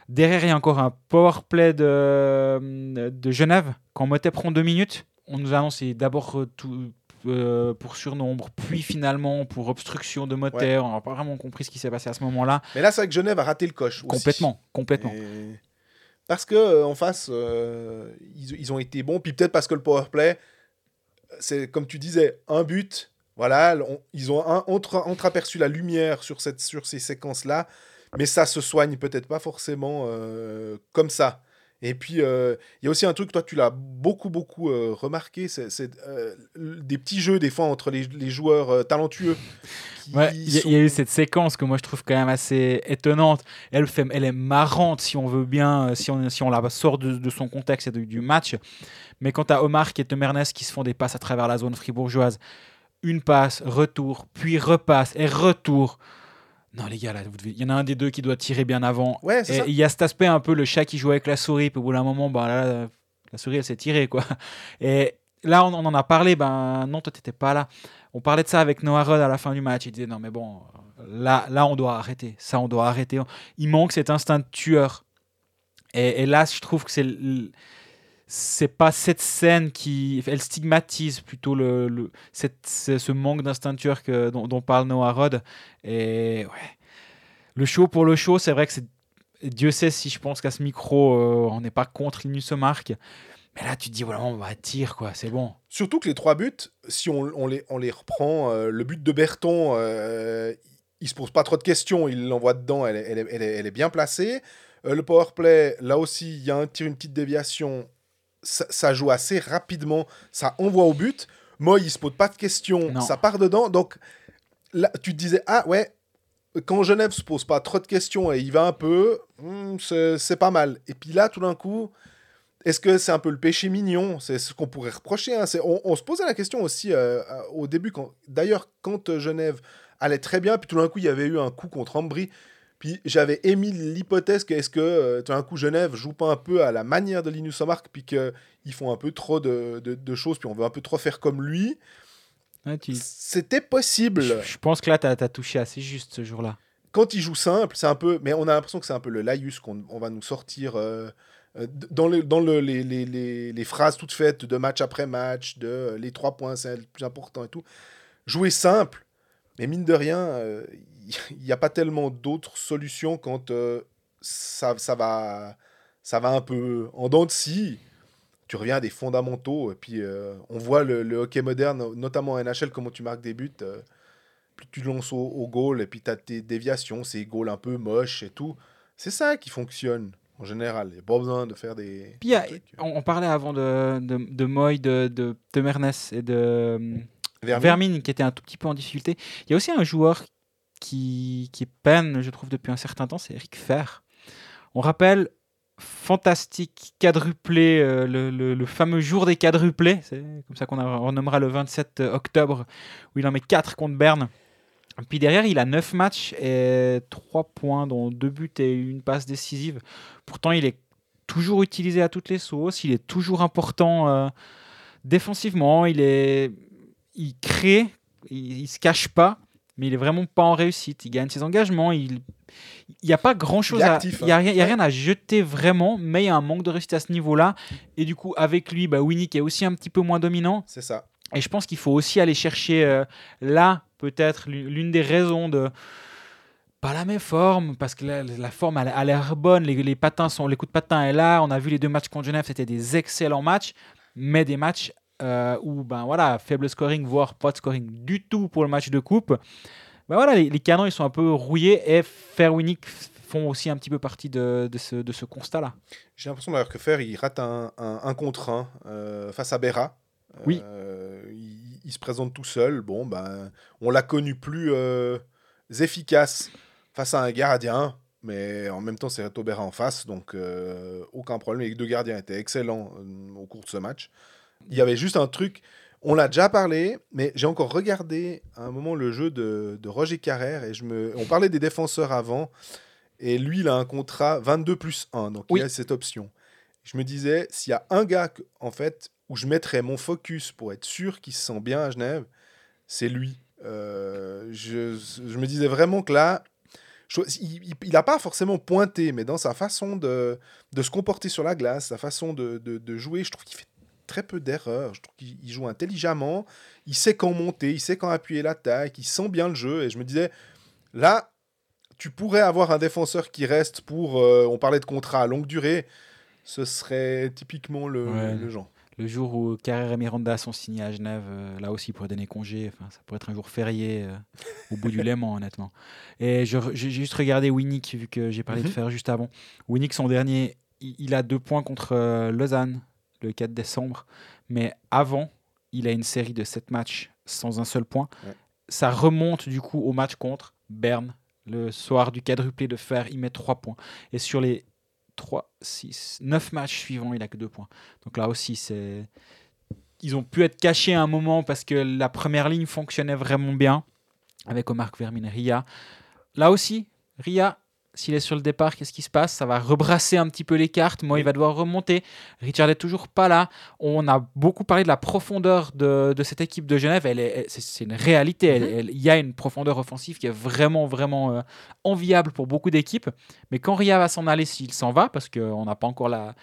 Derrière, il y a encore un power play de, de Genève. Quand Motet prend deux minutes, on nous a annoncé d'abord euh, tout, euh, pour surnombre, puis finalement pour obstruction de Motet. On n'a pas vraiment compris ce qui s'est passé à ce moment-là. mais là, c'est vrai que Genève a raté le coche. aussi. Complètement, complètement. Et- Parce que euh, en face, euh, ils, ils ont été bons, puis peut-être parce que le power play, c'est comme tu disais, un but. Voilà, on- ils ont un, entre, entreaperçu la lumière sur, cette, sur ces séquences-là, mais ça se soigne peut-être pas forcément comme ça. Et puis, euh, il y a aussi un truc, toi, tu l'as beaucoup, beaucoup euh, remarqué, c'est euh, des petits jeux, des fois, entre les, les joueurs talentueux. [LAUGHS] Ouais, il y, a- il y a eu cette séquence que moi je trouve quand même assez étonnante. Elle, fait, elle est marrante si on veut bien, si on, si on la sort de, de son contexte et de- du match. Mais quand tu as Omar et Temernes qui se font des passes à travers la zone fribourgeoise, une passe, retour, puis repasse et retour. Non, les gars, là, vous devez- il y en a un des deux qui doit tirer bien avant. Ouais, Et il y a cet aspect un peu le chat qui joue avec la souris, puis au bout d'un moment, bah, là, la souris elle s'est tirée. Quoi. [LAUGHS] Et là, on, on en a parlé, ben non, toi t'étais pas là. On parlait de ça avec Noah Rudd à la fin du match. Il disait non, mais bon, là, là on doit arrêter. Ça, on doit arrêter. Il manque cet instinct de tueur. Et, et là, je trouve que c'est. C'est pas cette scène qui. Elle stigmatise plutôt le, le- cette- ce manque d'instinct turc dont, dont parle Noah Rod. Et ouais. Le show pour le show, c'est vrai que c'est. Dieu sait si je pense qu'à ce micro, euh, on n'est pas contre Linus Omark. Mais là, tu te dis, voilà, on va tire, quoi, c'est bon. Surtout que les trois buts, si on, on les, on les reprend, euh, le but de Berton, euh, il se pose pas trop de questions, il l'envoie dedans, elle, est- elle, est- elle est, elle est bien placée. Euh, le power play, là aussi, il y a un tir, une petite déviation, ça, ça joue assez rapidement, ça envoie au but. Moi, il se pose pas de questions, Non. ça part dedans. Donc là, tu te disais, ah ouais, quand Genève se pose pas trop de questions et il va un peu, hmm, c'est pas mal. Et puis là, tout d'un coup, est-ce que c'est un peu le péché mignon? C'est ce qu'on pourrait reprocher. hein. On, on se posait la question aussi euh, euh, au début. quand- D'ailleurs, quand euh, Genève allait très bien, puis tout d'un coup, il y avait eu un coup contre Ambry. Puis j'avais émis l'hypothèse que est-ce que euh, tout d'un coup Genève joue pas un peu à la manière de Linus Omark, puis qu'ils font un peu trop de, de- de choses, puis on veut un peu trop faire comme lui. Ouais, tu- C'était possible. Je, je pense que là, tu as, touché assez juste ce jour-là. quand il joue simple, c'est un peu. Mais on a l'impression que c'est un peu le laïus qu'on on va nous sortir euh, euh, dans, le- dans le- les, les- les- les phrases toutes faites de match après match, de euh, les trois points, c'est le plus important et tout. Jouer simple, mais mine de rien, euh, il n'y a pas tellement d'autres solutions quand euh, ça, ça, va, ça va un peu en dents de scie. Tu reviens à des fondamentaux, et puis euh, on voit le, le hockey moderne, notamment en NHL, comment tu marques des buts. euh, plus tu lances au, au goal et puis tu as tes déviations, ces goals un peu moches et tout. C'est ça qui fonctionne en général. Il n'y a pas besoin de faire des. Puis a- on, on parlait avant de, de, de Moy, de, de, de Mernes et de Vermin. Vermine qui était un tout petit peu en difficulté. Il y a aussi un joueur qui, qui peine, je trouve, depuis un certain temps, c'est Eric Fer. On rappelle, fantastique quadruplé, euh, le, fameux jour des quadruplés, c'est comme ça qu'on a- on nommera le 27 octobre, où il en met 4 contre Berne. Puis derrière, il a 9 matchs et 3 points, dont 2 buts et une passe décisive. Pourtant, il est toujours utilisé à toutes les sauces, il est toujours important euh, défensivement, il, est, il crée, il, il se cache pas, mais il est vraiment pas en réussite. Il gagne ses engagements, il n'y a pas grand chose à. Il n'y a, hein. rien- y a Ouais. rien à jeter vraiment, mais il y a un manque de réussite à ce niveau-là. Et du coup, avec lui, bah, Winnick est aussi un petit peu moins dominant. C'est ça. Et je pense qu'il faut aussi aller chercher euh, là, peut-être, l'une des raisons de. Pas la même forme, parce que la, la forme elle a l'air bonne, les, les patins sont, les coups de patin est là. On a vu les deux matchs contre Genève, c'était des excellents matchs, mais des matchs euh, où, ben voilà, faible scoring, voire pas de scoring du tout pour le match de coupe. Ben voilà, les, les canons ils sont un peu rouillés et Fairwinnick font aussi un petit peu partie de, de ce, de ce constat-là. J'ai l'impression d'ailleurs que Fer, il rate un, un, un contre un euh, face à Berra. Oui. Euh, il, il se présente tout seul. Bon, ben, on l'a connu plus euh, efficace face à un gardien. Mais en même temps, c'est Reto Berra en face. Donc, euh, aucun problème. Les deux gardiens étaient excellents euh, au cours de ce match. Il y avait juste un truc. On l'a déjà parlé, mais j'ai encore regardé à un moment le jeu de, de Roger Carrère. Et je me... On parlait des défenseurs avant. Et lui, il a un contrat 22 plus 1. Donc, Oui. il a cette option. Je me disais, s'il y a un gars, en fait, où je mettrais mon focus pour être sûr qu'il se sent bien à Genève, c'est lui. Euh, je, je me disais vraiment que là, je- il n'a pas forcément pointé, mais dans sa façon de, de se comporter sur la glace, sa façon de, de- de jouer, je trouve qu'il fait très peu d'erreurs. Je trouve qu'il il joue intelligemment, il sait quand monter, il sait quand appuyer l'attaque, il sent bien le jeu. Et je me disais, là, tu pourrais avoir un défenseur qui reste pour. euh, on parlait de contrat à longue durée. Ce serait typiquement le, Ouais. le genre. Le jour où Carrère et Miranda sont signés à Genève, euh, là aussi pour donner congé, enfin, ça pourrait être un jour férié euh, au bout du [LAUGHS] Léman, honnêtement. Et j'ai juste regardé Winnick, vu que j'ai parlé de Mhm. faire juste avant. Winnick, son dernier, il, il a deux points contre Lausanne le 4 décembre, mais avant, il a une série de sept matchs sans un seul point. Ouais. Ça remonte du coup au match contre Berne. Le soir du quadruplé de fer, il met trois points. Et sur les 3, 6, 9 matchs suivants, il a que deux points. Donc là aussi, c'est. Ils ont pu être cachés à un moment parce que la première ligne fonctionnait vraiment bien avec Omar Vermin et Ria. Là aussi, Ria, s'il est sur le départ, qu'est-ce qui se passe? Ça va rebrasser un petit peu les cartes. Moi, il va devoir remonter. Richard est toujours pas là. On a beaucoup parlé de la profondeur de, de cette équipe de Genève. Elle est- c'est, une réalité. Mhm. Il y a une profondeur offensive qui est vraiment, vraiment euh, enviable pour beaucoup d'équipes. Mais quand Ria va s'en aller, s'il s'en va, parce qu'on n'a pas encore la,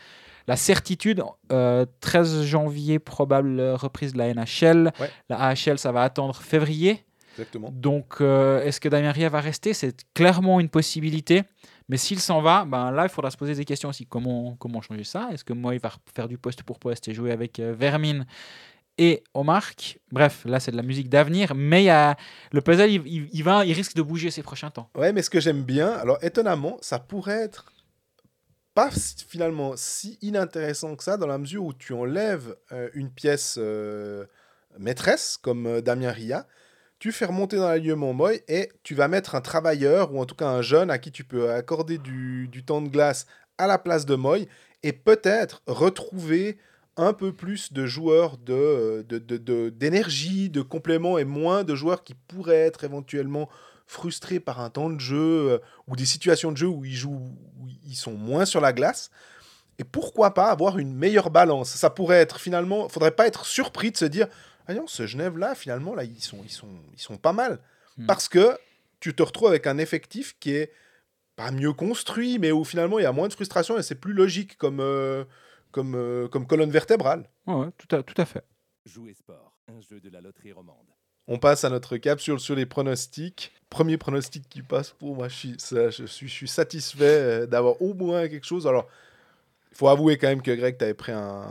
la certitude, euh, 13 janvier, probable reprise de la NHL. Ouais. La AHL, ça va attendre février. Exactement. Donc, euh, est-ce que Damien Ria va rester? C'est clairement une possibilité. Mais s'il s'en va, ben là, il faudra se poser des questions aussi. Comment, comment changer ça? Est-ce que moi, il va faire du poste pour poste et jouer avec euh, Vermin et Omark Bref, là, c'est de la musique d'avenir. Mais il y a, le puzzle, il, il- il va, il risque de bouger ces prochains temps. Ouais, mais ce que j'aime bien, alors étonnamment, ça pourrait être pas finalement si inintéressant que ça, dans la mesure où tu enlèves euh, une pièce euh, maîtresse, comme Damien Ria, tu fais remonter dans l'alignement Moy et tu vas mettre un travailleur, ou en tout cas un jeune à qui tu peux accorder du, temps de glace à la place de Moy, et peut-être retrouver un peu plus de joueurs euh, de, d'énergie, de complément, et moins de joueurs qui pourraient être éventuellement frustrés par un temps de jeu euh, ou des situations de jeu où ils jouent, où ils sont moins sur la glace. Et pourquoi pas avoir une meilleure balance? Ça pourrait être finalement, faudrait pas être surpris de se dire ah non, ce Genève là, finalement là, ils sont, ils sont, ils sont pas mal, Hmm. parce que tu te retrouves avec un effectif qui est pas mieux construit, mais où finalement il y a moins de frustration et c'est plus logique comme, euh, comme, euh, comme colonne vertébrale. Ouais, ouais, tout, à, tout à fait. Jouer sport, un jeu de la loterie romande. On passe à notre capsule sur les pronostics. Premier pronostic qui passe pour moi, je suis, ça, je suis, je suis satisfait euh, d'avoir au moins quelque chose. Alors, il faut avouer quand même que Greg, tu avais pris un,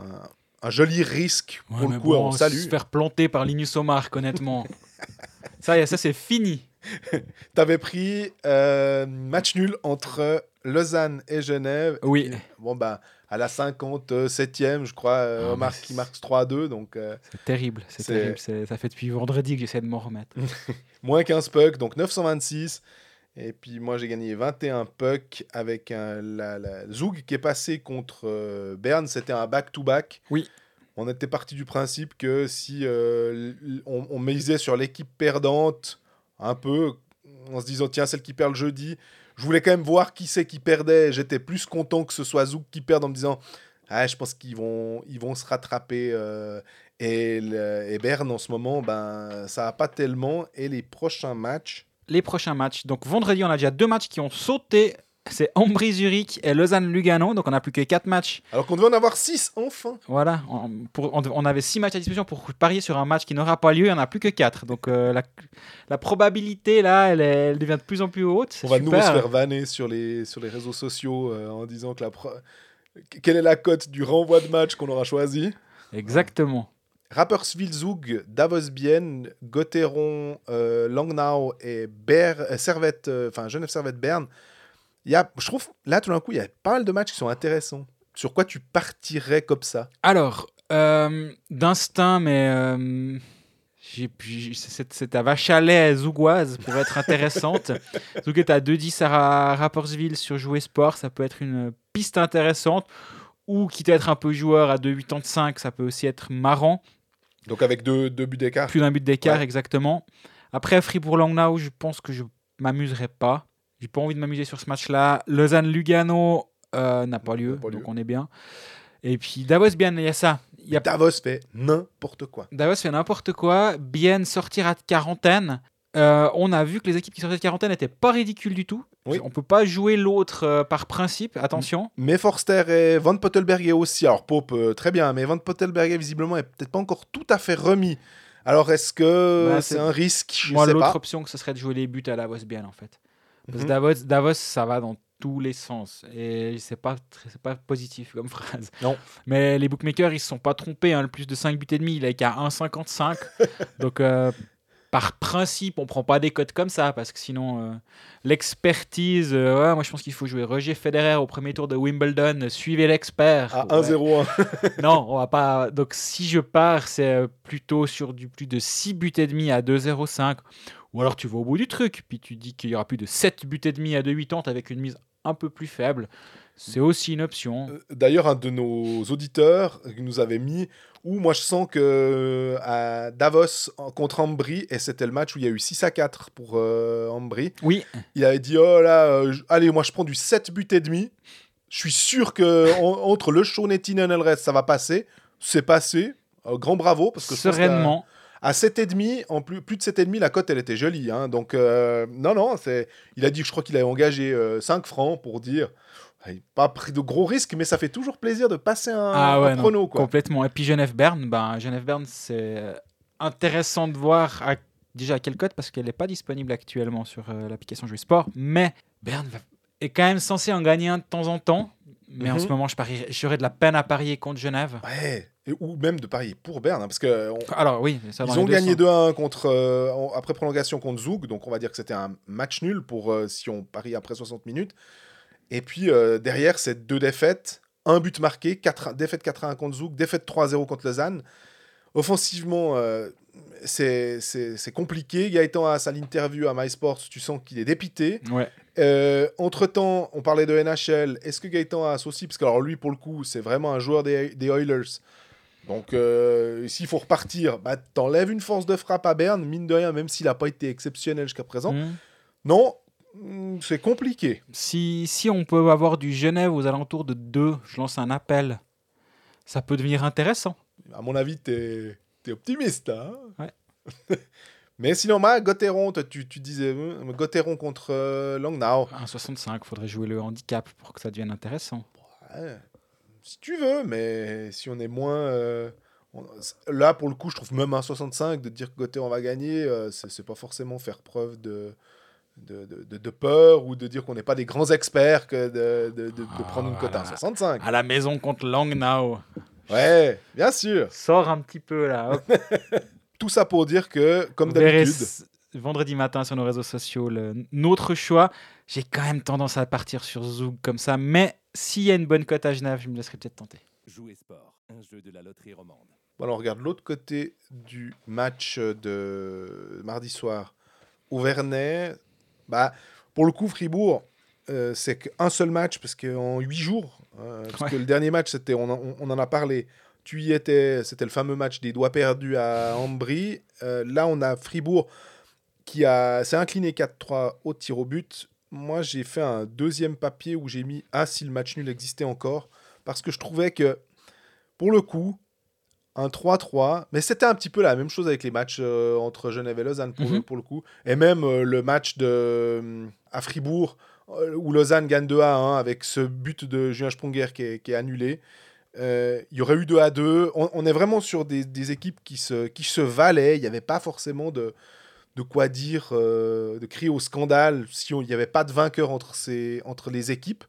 un joli risque pour Ouais, le mais coup. bon, on Se faire planter par Linus Omark, honnêtement. [LAUGHS] ça, ça c'est fini. [LAUGHS] Tu avais pris euh, match nul entre Lausanne et Genève. Oui. Bon, bah, à la 57e, je crois, euh, Ah, Omar qui marque 3-2. Donc, euh, C'est terrible. C'est terrible. Ça fait depuis vendredi que j'essaie de m'en remettre. [LAUGHS] moins 15 pucks, donc 926. Et puis moi j'ai gagné 21 pucks avec un, la, la Zug qui est passé contre euh, Berne. C'était un back-to-back. Oui. On était parti du principe que si euh, on, on misait sur l'équipe perdante, un peu, en se disant tiens, celle qui perd le jeudi, je voulais quand même voir qui c'est qui perdait. J'étais plus content que ce soit Zug qui perde en me disant ah, je pense qu'ils vont, ils vont se rattraper. euh, et, le- et Berne en ce moment, ben, ça va pas tellement. Et les prochains matchs. Les prochains matchs. Donc vendredi, on a déjà deux matchs qui ont sauté. C'est Ambry-Zurich et Lausanne-Lugano. Donc on n'a plus que quatre matchs. Alors qu'on devait en avoir 6 enfin. Voilà. On, pour- on- on avait six matchs à disposition pour parier sur un match qui n'aura pas lieu. Il n'y en a plus que quatre. Donc euh, la, la probabilité, là, elle, est- elle devient de plus en plus haute. On va nous se super. faire vanner sur les, sur les réseaux sociaux euh, en disant que la pro- quelle est la cote du renvoi de match qu'on aura choisi. Exactement. Rapperswil Zug, Davos Bienne, Gotteron, euh, Langnau et Ber, euh, Servette, euh, enfin Genève Servette Berne. Il y a, je trouve là tout d'un coup il y a pas mal de matchs qui sont intéressants. Sur quoi tu partirais comme ça? Alors, d'instinct, mais c'est à vache à lait zougoise pour être intéressante. [LAUGHS] Zoug est à 2-10 à Ra- Rapperswil sur Jouer Sport, ça peut être une piste intéressante. Ou quitte à être un peu joueur à 2,85, ça peut aussi être marrant. Donc avec deux, deux buts d'écart. Plus d'un but d'écart, Ouais. exactement. Après, Fribourg-Langnau, je pense que je m'amuserai pas. J'ai pas envie de m'amuser sur ce match-là. Lausanne-Lugano euh, n'a pas lieu, pas lieu. donc on est bien. Et puis Davos, bien, il y a ça. Il y a Davos fait n'importe quoi. Davos fait n'importe quoi. Bien sortir à quarantaine. Euh, on a vu que les équipes qui sortaient de quarantaine n'étaient pas ridicules du tout. Oui. On peut pas jouer l'autre euh, par principe, attention. Mais Forster et Van Pottelberger aussi. Alors Pope, euh, très bien, mais Van Pottelberger visiblement est peut-être pas encore tout à fait remis. Alors est-ce que Bah, c'est un risque? Je Moi, l'autre option, ce serait de jouer les buts à Davos bien en fait. Parce Mhm. que Davos, Davos, ça va dans tous les sens. Et c'est pas, c'est pas positif comme phrase. Non. Mais les bookmakers, ils se sont pas trompés. hein. Le plus de 5 buts et demi, il est qu'à 1,55. [LAUGHS] Donc, euh, par principe, on prend pas des cotes comme ça. Parce que sinon, euh, l'expertise. euh, ouais, moi, je pense qu'il faut jouer Roger Federer au premier tour de Wimbledon. Suivez l'expert. À Ouais. 1-0-1. Non, on va pas. Donc, si je pars, c'est euh, plutôt sur du plus de 6 buts et demi à 2,05. Ou alors tu vas au bout du truc, puis tu dis qu'il y aura plus de 7 buts et demi à 2,80 avec une mise un peu plus faible. C'est aussi une option. Euh, D'ailleurs, un de nos auditeurs nous avait mis où moi je sens que à Davos contre Ambry, et c'était le match où il y a eu 6 à 4 pour euh, Ambry, Oui, il avait dit Oh là, euh, allez, moi je prends du 7 buts et demi. Je suis sûr que en- entre le et le reste, ça va passer. C'est passé. Euh, grand bravo. Parce que sereinement. À 7,5, en plus, plus de 7,5, la cote, elle était jolie. hein. Donc, non, non, c'est... il a dit, je crois qu'il a engagé 5 francs pour dire Pas pris de gros risques, mais ça fait toujours plaisir de passer un, Ah ouais, un non, prono. Quoi. Complètement. Et puis Genève Berne, ben Genève Berne, c'est euh, intéressant de voir à- déjà à quelle cote parce qu'elle n'est pas disponible actuellement sur euh, l'application Jouer Sport. Mais Berne est quand même censé en gagner un de temps en temps. Mais en Mhm. ce moment, je parierais- j'aurais de la peine à parier contre Genève. Ouais. Et- ou même de parier pour Berne, hein, parce que on- Alors oui, ça ils ont gagné sens. 2-1 contre, euh, après prolongation contre Zoug, donc on va dire que c'était un match nul pour euh, si on parie après 60 minutes. Et puis euh, derrière, c'est deux défaites, un but marqué, quatre, défaite 4-1 contre Zoug, défaite 3-0 contre Lausanne. Offensivement, euh, c'est compliqué. Gaëtan, à sa interview à MySports, tu sens qu'il est dépité. Ouais. Euh, entre-temps, on parlait de NHL. Est-ce que Gaëtan a aussi Parce que alors, lui, pour le coup, c'est vraiment un joueur des, des Oilers. Donc, euh, s'il faut repartir, bah, t'enlèves une force de frappe à Berne, mine de rien, même s'il n'a pas été exceptionnel jusqu'à présent. Mhm. Non, c'est compliqué. Si, si on peut avoir du Genève aux alentours de 2, je lance un appel. Ça peut devenir intéressant. À mon avis, t'es es optimiste, hein Ouais. [LAUGHS] Mais sinon, moi, Gauthieron, tu, tu disais euh, Gauthieron contre euh, Langnau. Un 65, faudrait jouer le handicap pour que ça devienne intéressant. Ouais, si tu veux, mais si on est moins. euh, on- là, pour le coup, je trouve même un 65 de dire que Gauthier on va gagner, euh, c'est pas forcément faire preuve de, de, de- de- de peur ou de dire qu'on n'est pas des grands experts que de, de- de- de Ah, prendre une cote à un voilà. 65. À la maison contre Langnau. Ouais, bien sûr. Sors un petit peu là. [LAUGHS] Tout ça pour dire que, comme d'habitude, vendredi matin sur nos réseaux sociaux le- notre choix. J'ai quand même tendance à partir sur Zoug comme ça, mais s'il y a une bonne cote à Genève, je me laisserai peut-être tenter. Jouer sport, un jeu de la loterie romande. Bon, alors on regarde l'autre côté du match de mardi soir. Auvernais, bah, pour le coup, Fribourg, euh, c'est qu'un seul match parce qu'en huit jours, euh, parce Ouais. que le dernier match, c'était, on, en- on en a parlé, tu y étais, c'était le fameux match des doigts perdus à Ambry. Euh, là, on a Fribourg qui a, s'est incliné 4-3 au tir au but. Moi, j'ai fait un deuxième papier où j'ai mis Ah, si le match nul existait encore, parce que je trouvais que, pour le coup, un 3-3, mais c'était un petit peu la même chose avec les matchs euh, entre Genève et Lausanne pour, le, Mhm. pour le coup. Et même euh, le match de, euh, à Fribourg, où Lausanne gagne 2 à 1 avec ce but de Julien Sponger qui est, qui est annulé. Il y aurait eu 2 à 2. On, on est vraiment sur des, des équipes qui se, qui se valaient. Il n'y avait pas forcément de, de quoi dire, de crier au scandale si il n'y avait pas de vainqueur entre, ces, entre les équipes.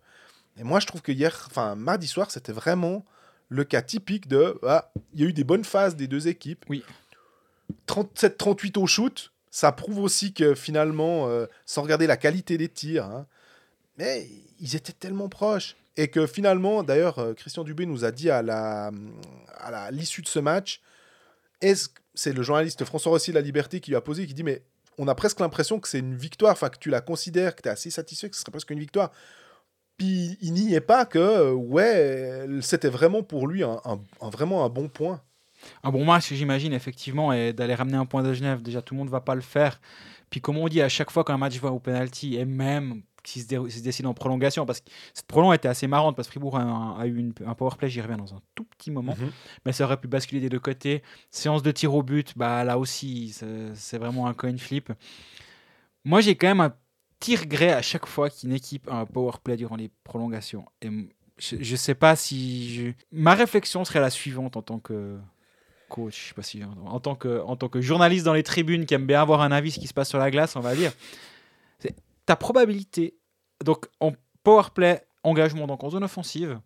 Et moi, je trouve que hier, enfin, mardi soir, c'était vraiment le cas typique de. ah, il y a eu des bonnes phases des deux équipes. Oui. 37-38 au shoot, ça prouve aussi que finalement, euh, sans regarder la qualité des tirs, hein, mais ils étaient tellement proches. Et que finalement, d'ailleurs, euh, Christian Dubé nous a dit à la à l'issue de ce match, est-ce c'est le journaliste François Rossi de La Liberté qui lui a posé, qui dit mais on a presque l'impression que c'est une victoire, enfin que tu la considères, que tu es assez satisfait que ce serait presque une victoire. Puis il n'y est pas que, ouais, c'était vraiment pour lui un, un- un- vraiment un bon point. Un bon match, j'imagine, effectivement, et d'aller ramener un point de Genève, déjà tout le monde ne va pas le faire. Puis comme on dit, à chaque fois qu'un match va au penalty, et même s'il se, dé- s'il se décide en prolongation, parce que cette prolongation était assez marrante, parce que Fribourg a, un- a eu une- un power play, j'y reviens dans un tout petit moment, Mhm. mais ça aurait pu basculer des deux côtés. Séance de tir au but, bah là aussi, c'est c'est vraiment un coin flip. Moi, j'ai quand même un petit regret à chaque fois qu'une équipe a un power play durant les prolongations. Et je, je sais pas si ma réflexion serait la suivante en tant que coach, je sais pas si en tant que en tant que journaliste dans les tribunes qui aime bien avoir un avis ce qui se passe sur la glace, on va dire. Ta probabilité donc en power play engagement donc en zone offensive.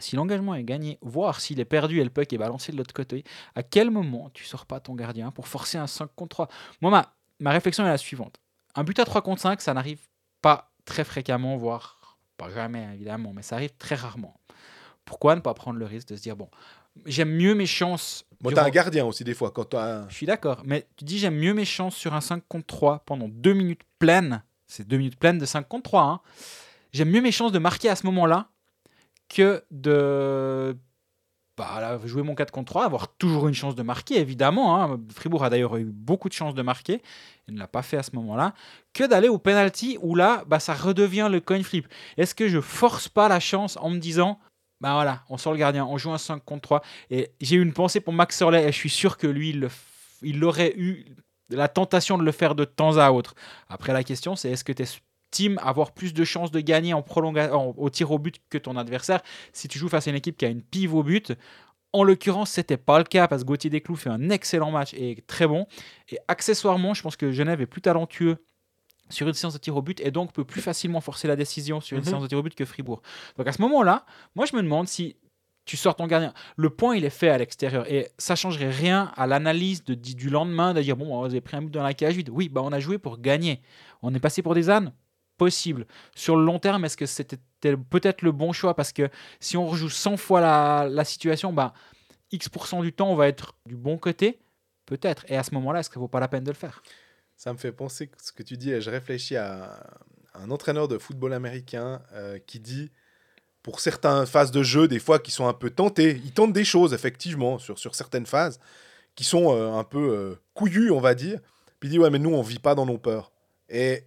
Si l'engagement est gagné, voire s'il est perdu et le puck est balancé de l'autre côté, à quel moment tu sors pas ton gardien pour forcer un 5 contre 3 Moi, ma, ma réflexion est la suivante. Un but à 3 contre 5, ça n'arrive pas très fréquemment, voire pas jamais évidemment, mais ça arrive très rarement. Pourquoi ne pas prendre le risque de se dire, bon, j'aime mieux mes chances. Bon, durant- t'as un gardien aussi des fois quand t'as un... Je suis d'accord, mais tu dis, j'aime mieux mes chances sur un 5 contre 3 pendant 2 minutes pleines. C'est 2 minutes pleines de 5 contre 3. hein. J'aime mieux mes chances de marquer à ce moment-là que de bah, jouer mon 4 contre 3, avoir toujours une chance de marquer, évidemment. hein. Fribourg a d'ailleurs eu beaucoup de chances de marquer, il ne l'a pas fait à ce moment-là, que d'aller au penalty où là, bah, ça redevient le coin flip. Est-ce que je force pas la chance en me disant, bah voilà, on sort le gardien, on joue un 5 contre 3, et j'ai eu une pensée pour Max Sorley, et je suis sûr que lui, il, il aurait eu la tentation de le faire de temps à autre. Après, la question, c'est est-ce que tu es avoir plus de chances de gagner en prolonga- en- au tir au but que ton adversaire si tu joues face à une équipe qui a une pive au but. En l'occurrence, c'était pas le cas parce que Gauthier Desclous fait un excellent match et est très bon. Et accessoirement, je pense que Genève est plus talentueux sur une séance de tir au but et donc peut plus facilement forcer la décision sur une Mhm. séance de tir au but que Fribourg. Donc à ce moment-là, moi je me demande si tu sors ton gardien. Le point, il est fait à l'extérieur et ça changerait rien à l'analyse du lendemain de dire bon, vous avez pris un but dans la cage vide. Oui, bah on a joué pour gagner. On est passé pour des ânes Possible. Sur le long terme, est-ce que c'était peut-être le bon choix? Parce que si on rejoue 100 fois la, situation, bah, X% du temps, on va être du bon côté Peut-être. Et à ce moment-là, est-ce que vaut pas la peine de le faire? Ça me fait penser ce que tu dis, et je réfléchis à un entraîneur de football américain euh, qui dit, pour certaines phases de jeu, des fois qui sont un peu tentés, ils tentent des choses, effectivement, sur, sur certaines phases, qui sont euh, un peu euh, couillues, on va dire. Puis il dit, ouais, mais nous, on vit pas dans nos peurs. Et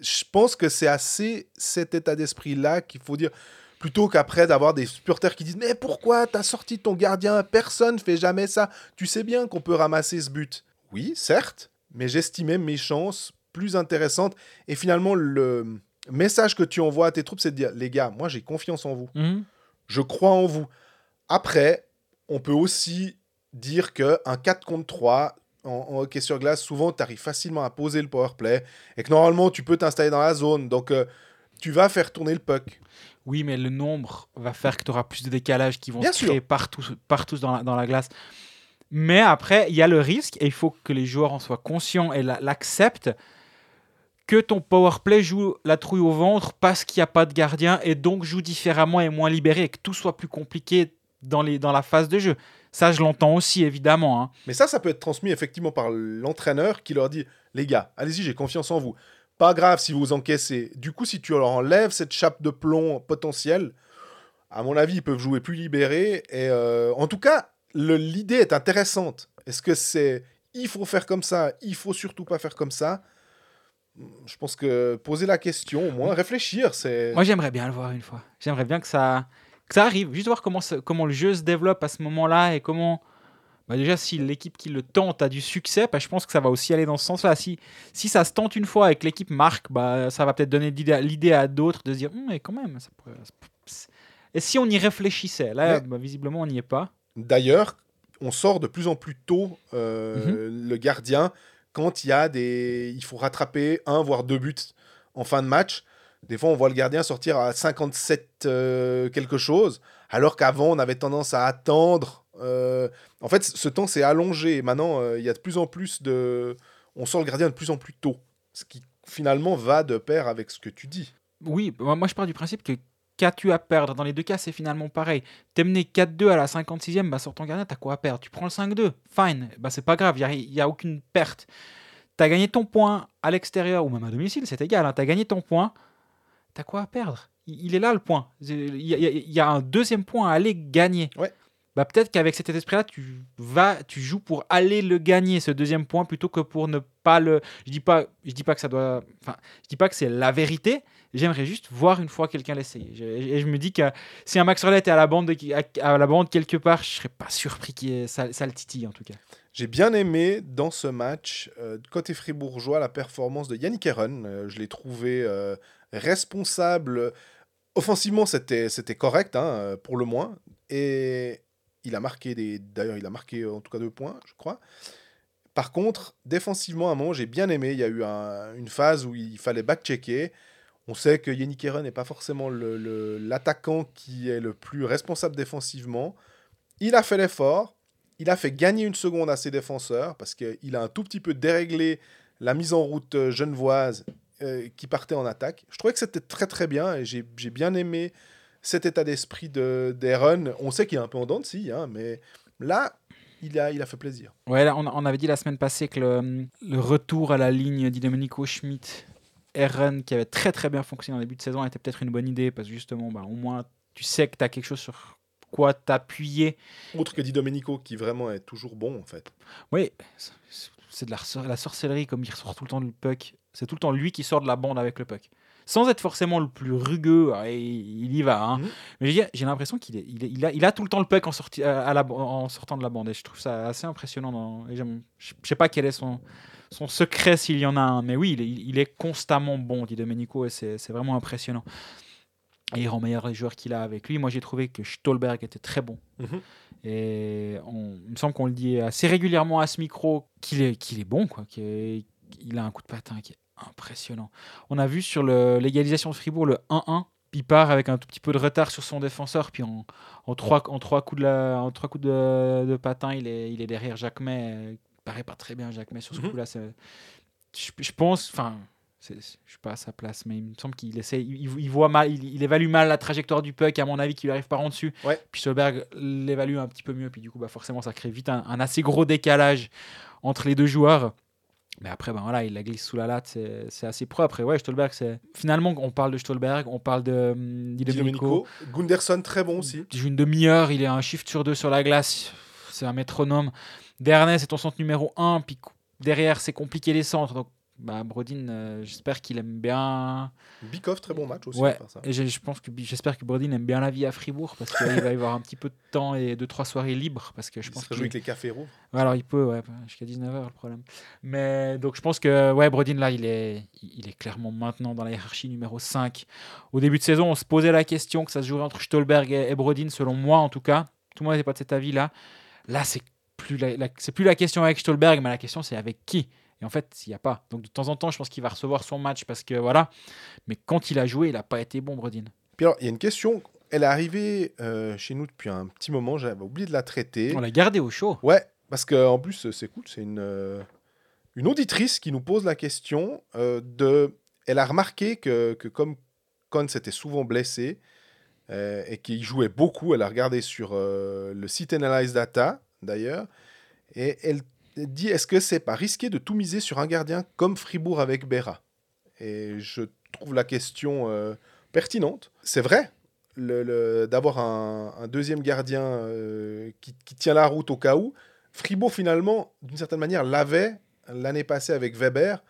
je pense que c'est assez cet état d'esprit-là qu'il faut dire, plutôt qu'après d'avoir des supporters qui disent, mais pourquoi t'as sorti ton gardien? Personne fait jamais ça. Tu sais bien qu'on peut ramasser ce but. Oui, certes, mais j'estimais mes chances plus intéressantes. Et finalement, le message que tu envoies à tes troupes, c'est de dire, les gars, moi j'ai confiance en vous. Mhm. Je crois en vous. Après, on peut aussi dire que un 4 contre 3 en, en hockey sur glace, souvent, tu arrives facilement à poser le power play et que normalement, tu peux t'installer dans la zone. Donc, euh, tu vas faire tourner le puck. Oui, mais le nombre va faire que tu auras plus de décalage qui vont Bien se sûr. créer partout, partout dans, la, dans la glace. Mais après, il y a le risque, et il faut que les joueurs en soient conscients et la- l'acceptent, que ton power play joue la trouille au ventre parce qu'il n'y a pas de gardien et donc joue différemment et moins libéré et que tout soit plus compliqué dans, les, dans la phase de jeu. Ça, je l'entends aussi, évidemment. hein. Mais ça, ça peut être transmis effectivement par l'entraîneur qui leur dit Les gars, allez-y, j'ai confiance en vous. Pas grave si vous encaissez. Du coup, si tu leur enlèves cette chape de plomb potentielle, à mon avis, ils peuvent jouer plus libérés. Et euh, en tout cas, l'idée est intéressante. Est-ce que c'est il faut faire comme ça, il faut surtout pas faire comme ça? Je pense que poser la question, au moins réfléchir, c'est. Moi, j'aimerais bien le voir une fois. J'aimerais bien que ça, que ça arrive. Juste voir comment, ça- comment le jeu se développe à ce moment-là et comment. Bah déjà, si l'équipe qui le tente a du succès, bah, je pense que ça va aussi aller dans ce sens-là. Si, si ça se tente une fois et que l'équipe marque, bah, ça va peut-être donner l'idée à d'autres de se dire Hum, mais quand même, ça pourrait- Et si on y réfléchissait Là, bah, visiblement, on n'y est pas. D'ailleurs, on sort de plus en plus tôt euh, le gardien quand il y a des. Il faut rattraper un voire deux buts en fin de match. Des fois, on voit le gardien sortir à 57 euh, quelque chose, alors qu'avant, on avait tendance à attendre. euh, En fait, ce temps s'est allongé. Maintenant, euh, il y a de plus en plus de. On sort le gardien de plus en plus tôt. Ce qui finalement va de pair avec ce que tu dis. Oui, moi moi, je pars du principe que qu'as-tu à perdre? Dans les deux cas, c'est finalement pareil. T'es mené 4-2 à la 56e, bah, sur ton gardien, t'as quoi à perdre? Tu prends le 5-2, fine, bah, c'est pas grave, il n'y a, aucune perte. T'as gagné ton point à l'extérieur ou même à domicile, c'est égal, hein, t'as gagné ton point, t'as quoi à perdre? Il, il est là le point. Il y, a- il y un deuxième point à aller gagner. Ouais. Bah, peut-être qu'avec cet esprit-là, tu vas, tu joues pour aller le gagner, ce deuxième point, plutôt que pour ne pas le. Je dis pas, je dis pas que ça doit. Enfin, je dis pas que c'est la vérité. J'aimerais juste voir une fois quelqu'un l'essayer. Et je me dis que si un Max Rollet est à la bande, de- à, la bande quelque part, je serais pas surpris ait- ça, ça le titille en tout cas. J'ai bien aimé dans ce match, euh, côté fribourgeois, la performance de Yannick Heron. Euh, je l'ai trouvé euh, responsable. Offensivement, c'était c'était correct, hein, pour le moins. Et il a marqué des. D'ailleurs, il a marqué en tout cas deux points, je crois. Par contre, défensivement, à un moment, j'ai bien aimé. Il y a eu un- une phase où il fallait back-checker. On sait que Yannick Heron n'est pas forcément le- l'attaquant qui est le plus responsable défensivement. Il a fait l'effort. Il a fait gagner une seconde à ses défenseurs parce qu'il a un tout petit peu déréglé la mise en route euh, genevoise euh, qui partait en attaque. Je trouvais que c'était très très bien et j'ai j'ai bien aimé cet état d'esprit de d'Aaron. On sait qu'il est un peu en dents de scie, hein, mais là, il a, il a fait plaisir. Ouais, là, on, on avait dit la semaine passée que le, le retour à la ligne d'Idomenico Schmidt, Eren, qui avait très très bien fonctionné en début de saison, était peut-être une bonne idée parce que justement, bah, au moins, tu sais que tu as quelque chose sur quoi t'appuyer. Autre que Di Domenico qui vraiment est toujours bon en fait. Oui, c'est- de la, la sorcellerie, comme il ressort tout le temps le puck. C'est tout le temps lui qui sort de la bande avec le puck. sans être forcément le plus rugueux, ah, il y va. hein. Mhm. Mais j'ai l'impression qu'il il il a, il a tout le temps le puck en, sorti, à la, en sortant de la bande. Et je trouve ça assez impressionnant. dans- et j'aime- je ne sais pas quel est son, son secret s'il y en a un. Mais oui, il est, il est constamment bon, dit Domenico, et c'est vraiment impressionnant. Et il rend meilleur les joueurs qu'il a avec lui. Moi, j'ai trouvé que Stolberg était très bon. Mhm. Et on- il me semble qu'on le dit assez régulièrement à ce micro qu'il est, qu'il est bon, quoi. est- il a un coup de patin qui est impressionnant. On a vu sur l'égalisation de Fribourg le 1-1. Il part avec un tout petit peu de retard sur son défenseur, puis en, en trois, en trois coups de, la- en trois coups de, de patin, il est, il est derrière Jacques May. Il paraît pas très bien Jacques May sur ce Mhm. coup-là. Je, je pense, enfin, je suis pas à sa place, mais il me semble qu'il essaie, il, il voit mal, il, il évalue mal la trajectoire du puck, à mon avis, qu'il arrive par en dessus. Ouais. Puis Stolberg l'évalue un petit peu mieux, puis du coup, bah, forcément, ça crée vite un, un assez gros décalage entre les deux joueurs. Mais après, ben voilà, il la glisse sous la latte, c'est c'est assez propre. Et ouais, Stolberg, c'est. Finalement, on parle de Stolberg, on parle de hum, Di Domenico. Gunderson, très bon aussi. Il joue une demi-heure, il est un shift sur deux sur la glace. C'est un métronome. Dernay, c'est ton centre numéro 1. Puis derrière, c'est compliqué les centres. Donc, bah, Brodin, euh, j'espère qu'il aime bien. Bikov, très bon match aussi. Ouais. ça. Et je pense que j'espère que Brodin aime bien la vie à Fribourg parce qu'il va y avoir un petit peu de temps et deux trois soirées libres parce que je Il pense réjouit avec les cafés rouges. Ouais, alors il peut, ouais, jusqu'à 19h le problème. Mais donc je pense que ouais, Brodin là, il est, il est clairement maintenant dans la hiérarchie numéro 5. Au début de saison, on se posait la question que ça se jouerait entre Stolberg et, et Brodin, selon moi en tout cas. Tout le monde n'était pas de cet avis là. Là, c'est plus la, la- c'est plus la question avec Stolberg, mais la question c'est avec qui? Et en fait, il n'y a pas. Donc de temps en temps, je pense qu'il va recevoir son match parce que voilà. Mais quand il a joué, il n'a pas été bon, Brodin. Puis alors, il y a une question. Elle est arrivée euh, chez nous depuis un petit moment. J'avais oublié de la traiter. On l'a gardé au chaud. Ouais, parce qu'en plus, c'est cool. C'est une, euh, une auditrice qui nous pose la question euh, de. Elle a remarqué que, que comme Cons était souvent blessé euh, et qu'il jouait beaucoup, elle a regardé sur euh, le site Analyze Data, d'ailleurs, et elle dit est-ce que c'est pas risqué de tout miser sur un gardien comme Fribourg avec Berra Et je trouve la question euh, pertinente. C'est vrai. d'avoir un, deuxième gardien euh, qui, tient la route au cas où. Fribourg, finalement, d'une certaine manière, l'avait l'année passée avec Weber,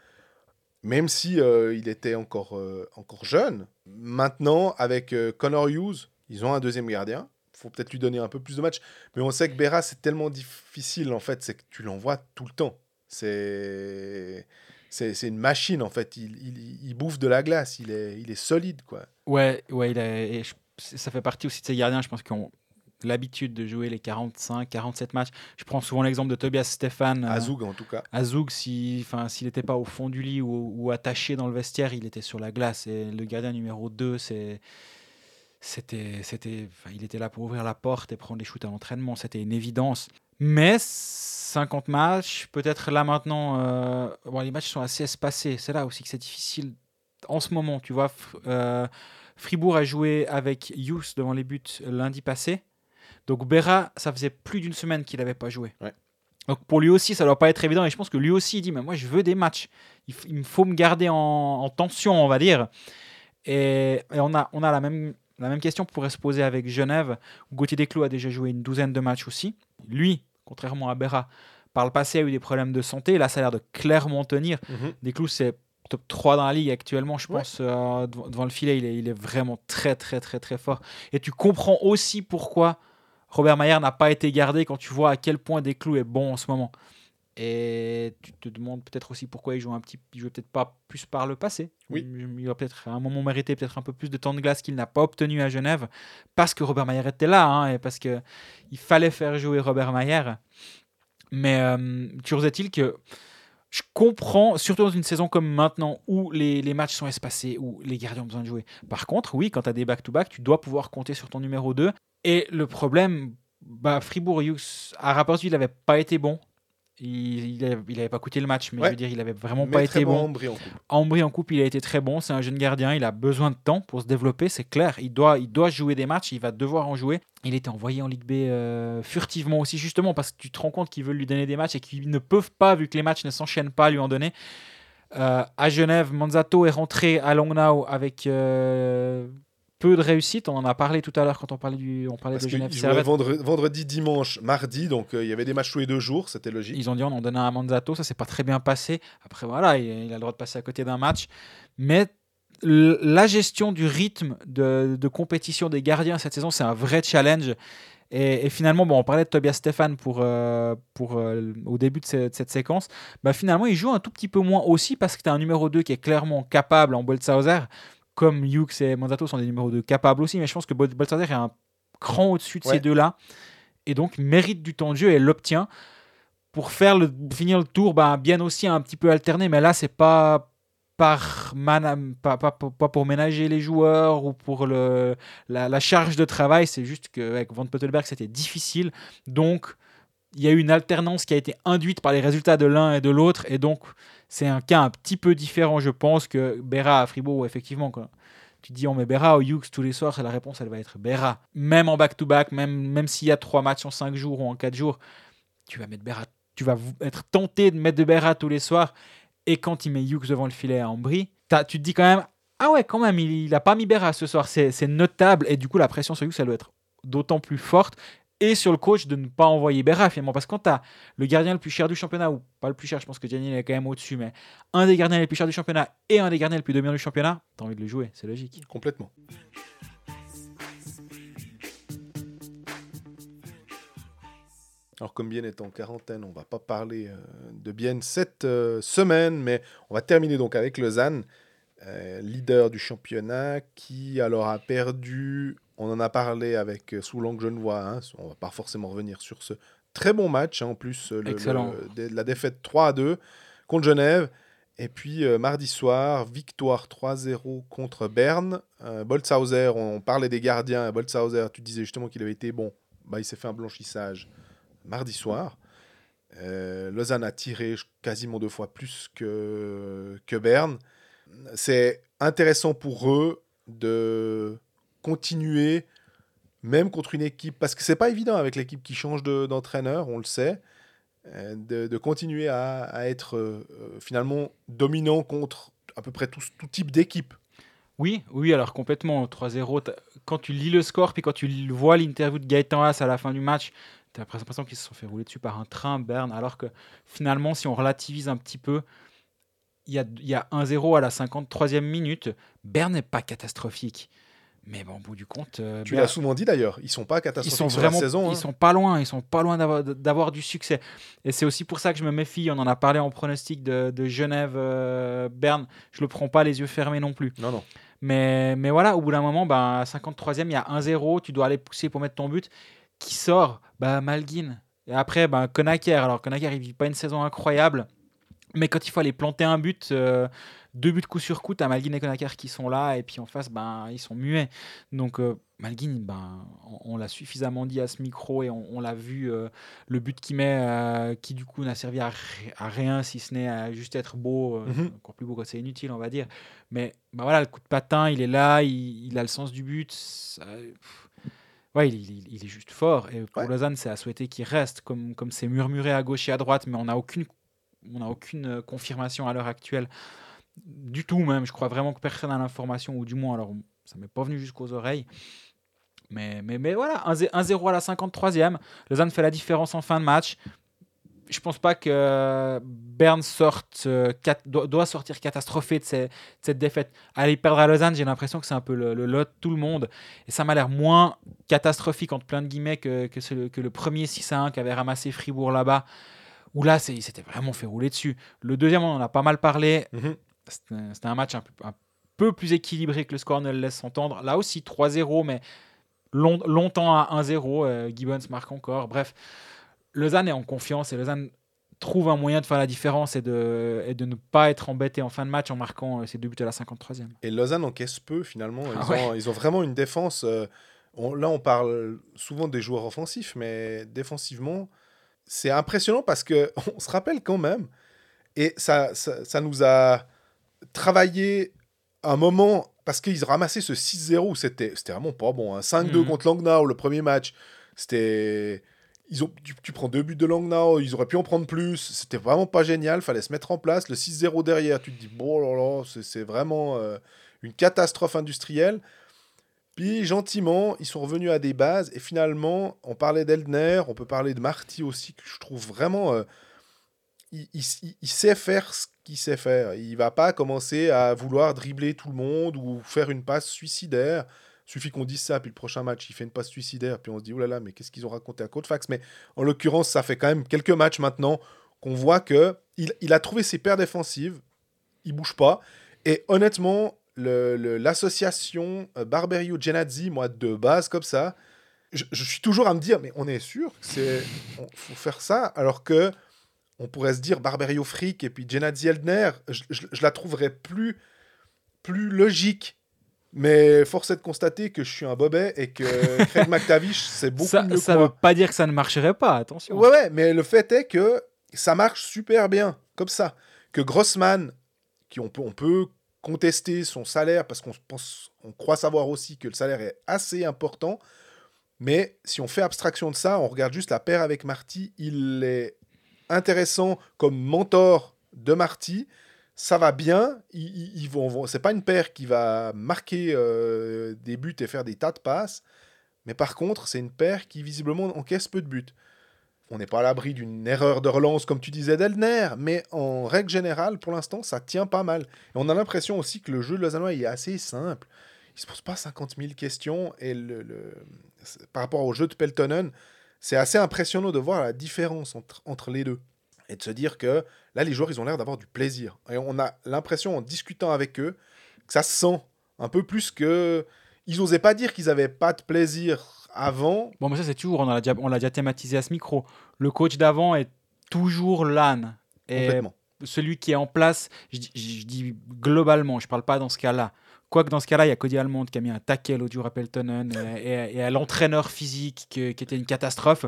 même si euh, il était encore, encore jeune. Maintenant, avec Connor Hughes, ils ont un deuxième gardien. Il faut peut-être lui donner un peu plus de matchs. Mais on sait que Berra, c'est tellement difficile, en fait, c'est que tu l'envoies tout le temps. C'est... C'est c'est une machine, en fait. Il, il, il bouffe de la glace. Il est, il est solide, quoi. Ouais, ouais, il a- et je- ça fait partie aussi de ces gardiens, je pense, qui ont l'habitude de jouer les 45, 47 matchs. Je prends souvent l'exemple de Tobias Stéphane. euh, Azoug, en tout cas. Azoug, si, s'il n'était pas au fond du lit ou, ou attaché dans le vestiaire, il était sur la glace. Et le gardien numéro 2, c'est, c'était, c'était, il était là pour ouvrir la porte et prendre les shoots à l'entraînement. C'était une évidence. Mais 50 matchs, peut-être là maintenant, euh, bon, les matchs sont assez espacés. C'est là aussi que c'est difficile en ce moment. Tu vois, euh, Fribourg a joué avec Hughes devant les buts lundi passé. Donc Berra, ça faisait plus d'une semaine qu'il n'avait pas joué. Ouais. Donc pour lui aussi, ça doit pas être évident. Et je pense que lui aussi, il dit, mais moi, je veux des matchs. Il, il me faut me garder en, en tension, on va dire. Et, et on a, on a la, même, la même question pourrait se poser avec Genève, où Gauthier Desclous a déjà joué une douzaine de matchs aussi. Lui, contrairement à Berra, par le passé a eu des problèmes de santé. Là, ça a l'air de clairement tenir. Desclous, c'est top 3 dans la ligue actuellement, je Ouais. pense. euh, devant, devant le filet, il est, il est vraiment très, très, très, très fort. Et tu comprends aussi pourquoi Robert Mayer n'a pas été gardé quand tu vois à quel point Desclous est bon en ce moment. Et tu te demandes peut-être aussi pourquoi il joue un petit, il jouait peut-être pas plus par le passé. Oui. Il a peut-être à un moment mérité peut-être un peu plus de temps de glace qu'il n'a pas obtenu à Genève parce que Robert Mayer était là hein, et parce que il fallait faire jouer Robert Mayer. Mais euh, toujours est-il que je comprends, surtout dans une saison comme maintenant où les, les matchs sont espacés, où les gardiens ont besoin de jouer. Par contre, oui, quand tu as des back-to-back, tu dois pouvoir compter sur ton numéro 2. Et le problème, bah, Fribourg Hughes, à rapport il n'avait pas été bon. Il n'avait pas coûté le match, mais Ouais. je veux dire, il avait vraiment Mais pas été bon. bon. Ambry en coupe. Ambry en coupe, il a été très bon. C'est un jeune gardien. Il a besoin de temps pour se développer, c'est clair. Il doit, il doit jouer des matchs. Il va devoir en jouer. Il était envoyé en Ligue B euh, furtivement aussi, justement, parce que tu te rends compte qu'ils veulent lui donner des matchs et qu'ils ne peuvent pas, vu que les matchs ne s'enchaînent pas, lui en donner. Euh, à Genève, Manzato est rentré à Langnau avec euh, peu de réussite. On en a parlé tout à l'heure quand on parlait, du, on parlait Parce de Genève. vendredi, vendredi, dimanche, mardi, donc euh, il y avait des matchs tous les deux jours, c'était logique. Ils ont dit on en donnait un à Manzato, ça s'est pas très bien passé. Après voilà, il, il a le droit de passer à côté d'un match, mais la gestion du rythme de, de compétition des gardiens cette saison, c'est un vrai challenge. Et, et finalement, bon, on parlait de Tobias Stefan pour, euh, pour, euh, au début de cette, cette séquence. Bah, finalement, il joue un tout petit peu moins aussi parce que tu as un numéro 2 qui est clairement capable en Boltzhauser, comme Hughes et Manzato sont des numéros 2 capables aussi. Mais je pense que Boltzhauser est un cran au-dessus de Ouais. ces deux-là. Et donc, mérite du temps de jeu et l'obtient. Pour faire le, finir le tour, bah, bien aussi un petit peu alterné. Mais là, c'est pas par mana- pas, pas- pas- pour ménager les joueurs ou pour le, la, la charge de travail, c'est juste qu'avec Van Pottelberg, c'était difficile. Donc, il y a eu une alternance qui a été induite par les résultats de l'un et de l'autre. Et donc, c'est un cas un petit peu différent, je pense, que Berra à Fribourg, effectivement, quoi. Tu dis, on met Berra ou Hughes tous les soirs, et la réponse, elle va être Berra. Même en back-to-back, même, même s'il y a trois matchs en cinq jours ou en quatre jours, tu vas mettre Berra. Tu vas être tenté de mettre de Berra tous les soirs. Et quand il met Hughes devant le filet à Ambry, tu te dis quand même, ah ouais, quand même, il n'a pas mis Berra ce soir. C'est c'est notable. Et du coup, la pression sur Hughes, elle doit être d'autant plus forte. Et sur le coach de ne pas envoyer Berra finalement. Parce que quand tu as le gardien le plus cher du championnat, ou pas le plus cher, je pense que Gianni est quand même au-dessus, mais un des gardiens les plus chers du championnat et un des gardiens les plus dominants du championnat, tu as envie de le jouer, c'est logique. Complètement. Alors comme Bien est en quarantaine, on va pas parler euh, de Bien cette euh, semaine, mais on va terminer donc avec Lausanne, euh, leader du championnat, qui alors a perdu, on en a parlé avec sous l'angle genevois, hein, on va pas forcément revenir sur ce très bon match, hein, en plus euh, le- le- la défaite 3 à 2 contre Genève, et puis euh, mardi soir, victoire 3-0 contre Berne. Euh, Boltzhauser, on parlait des gardiens. Boltzhauser, tu disais justement qu'il avait été bon. Bah, il s'est fait un blanchissage mardi soir. Euh, Lausanne a tiré quasiment deux fois plus que, que Berne. C'est intéressant pour eux de continuer, même contre une équipe, parce que c'est pas évident avec l'équipe qui change de- d'entraîneur, on le sait, euh, de, continuer à, être euh, euh, finalement dominant contre à peu près tout, tout type d'équipe. Oui, oui, alors complètement 3-0. t'as- Quand tu lis le score, puis quand tu vois l'interview de Gaëtan Haas à la fin du match, tu as l'impression qu'ils se sont fait rouler dessus par un train, Berne, alors que finalement, si on relativise un petit peu, il y a, y a 1-0 à la 53e minute. Berne n'est pas catastrophique. Mais bon, au bout du compte, euh, Tu l'as souvent dit d'ailleurs, ils sont pas ils catastrophiques sont sur vraiment, la saison. ils hein. sont pas loin, ils sont pas loin d'avoir, du succès. Et c'est aussi pour ça que je me méfie. On en a parlé en pronostic de, de Genève, euh, Berne. Je le prends pas les yeux fermés non plus. Non, non. Mais, mais voilà, au bout d'un moment, ben, à 53e, il y a 1-0. Tu dois aller pousser pour mettre ton but. Qui sort? Bah, Malguin. Et après, ben, Konaker. Alors, Konaker, il vit pas une saison incroyable. Mais quand il faut aller planter un but, euh, deux buts coup sur coup, tu as Malguin et Konaker qui sont là. Et puis en face, ben, ils sont muets. Donc, euh, Malguin, ben, on, on l'a suffisamment dit à ce micro et on, on l'a vu. euh, le but qu'il met, euh, qui du coup n'a servi à, ri- à rien, si ce n'est à juste être beau. euh, Mhm. Encore plus beau quand c'est inutile, on va dire. Mais bah voilà, le coup de patin, il est là, il, il a le sens du but. ça- ouais, il, il- il est juste fort. Et pour Ouais. Lausanne, c'est à souhaiter qu'il reste, comme comme c'est murmuré à gauche et à droite, mais on n'a aucune, on n'a aucune confirmation à l'heure actuelle. Du tout, même. Je crois vraiment que personne n'a l'information, ou du moins, alors ça m'est pas venu jusqu'aux oreilles. Mais, mais, mais voilà, 1-0 1-0 à la 53e. Lausanne fait la différence en fin de match. Je pense pas que Berne sorte, euh, doit, sortir catastrophé de, cette défaite. Aller perdre à Lausanne, j'ai l'impression que c'est un peu le, lot de tout le monde. Et ça m'a l'air moins catastrophique, entre plein de guillemets, que, que, le premier 6 à 1 qu'avait ramassé Fribourg là-bas. Où là, il s'était vraiment fait rouler dessus. Le deuxième, on en a pas mal parlé. Mhm. C'était un match un peu, un peu plus équilibré que le score ne le laisse entendre. Là aussi, 3-0, mais long- longtemps à 1-0. euh, Gibbons marque encore. Bref, Lausanne est en confiance et Lausanne trouve un moyen de faire la différence et de, et de ne pas être embêté en fin de match en marquant euh, ses deux buts à la 53e. Et Lausanne encaisse peu finalement. Ils, Ah ouais. ont, ils ont vraiment une défense. euh, on- là, on parle souvent des joueurs offensifs, mais défensivement, c'est impressionnant parce que [LAUGHS] on se rappelle quand même. Et ça, ça, ça nous a travaillé un moment parce qu'ils ramassaient ce 6-0 où c'était c'était vraiment pas bon. hein. 5-2 Mhm. contre Langnau, le premier match. C'était. Ils ont, tu, tu prends deux buts de Langnau, ils auraient pu en prendre plus. C'était vraiment pas génial. Fallait se mettre en place. Le 6-0 derrière, tu te dis, bon, là, là, c'est- c'est vraiment euh, une catastrophe industrielle. Puis gentiment, ils sont revenus à des bases. Et finalement, on parlait d'Eldner, on peut parler de Marty aussi, que je trouve vraiment. euh, il, sait faire ce qu'il sait faire. Il va pas commencer à vouloir dribbler tout le monde ou faire une passe suicidaire. Suffit qu'on dise ça, puis le prochain match, il fait une passe suicidaire, puis on se dit, oh là là, mais qu'est-ce qu'ils ont raconté à Codefax Mais en l'occurrence, ça fait quand même quelques matchs maintenant qu'on voit que il, a trouvé ses paires défensives, il bouge pas. Et honnêtement, le- le- l'association euh, Barberio-Genazzi, moi, de base comme ça, je, suis toujours à me dire, mais on est sûr que faut faire ça, alors que on pourrait se dire Barberio Frick et puis Genadzi Eldner, je, je- je la trouverais plus, plus logique. Mais force est de constater que je suis un bobet et que [LAUGHS] Craig McTavish, c'est beaucoup ça mieux ça que veut pas dire que ça ne marcherait pas, attention. Ouais, ouais, mais le fait est que ça marche super bien, comme ça. Que Grossman, qui on peut, on peut contester son salaire parce qu'on pense, on croit savoir aussi que le salaire est assez important. Mais si on fait abstraction de ça, on regarde juste la paire avec Marty, il est intéressant comme mentor de Marty. Ça va bien. Ils, vont, c'est pas une paire qui va marquer euh, des buts et faire des tas de passes. Mais par contre, c'est une paire qui visiblement encaisse peu de buts. On n'est pas à l'abri d'une erreur de relance, comme tu disais, d'Elner, mais en règle générale, pour l'instant, ça tient pas mal. Et on a l'impression aussi que le jeu de Lausannois est assez simple. Il se pose pas 50 000 questions, et le, par rapport au jeu de Peltonen, c'est assez impressionnant de voir la différence entre, entre les deux. Et de se dire que là, les joueurs, ils ont l'air d'avoir du plaisir. Et on a l'impression, en discutant avec eux, que ça se sent un peu plus que... Ils n'osaient pas dire qu'ils avaient pas de plaisir avant, Bon, mais ça, c'est toujours, on l'a déjà, thématisé à ce micro. Le coach d'avant est toujours l'âne. Et complètement. celui qui est en place, je dis, je dis globalement, je parle pas dans ce cas-là. Quoique dans ce cas-là, il y a Cody Almond qui a mis un taquet à Peltonen et, et- et à l'entraîneur physique que- qui était une catastrophe.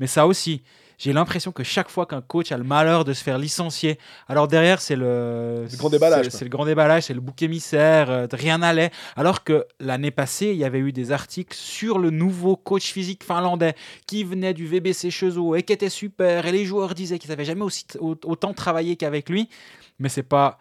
Mais ça aussi, j'ai l'impression que chaque fois qu'un coach a le malheur de se faire licencier, alors derrière c'est le, Le grand déballage, c'est- le grand déballage, c'est le bouc émissaire, euh, rien n'allait. Alors que l'année passée, il y avait eu des articles sur le nouveau coach physique finlandais qui venait du VBC Cheseaux et qui était super. Et les joueurs disaient qu'ils n'avaient jamais aussi, au- autant travaillé qu'avec lui. Mais c'est pas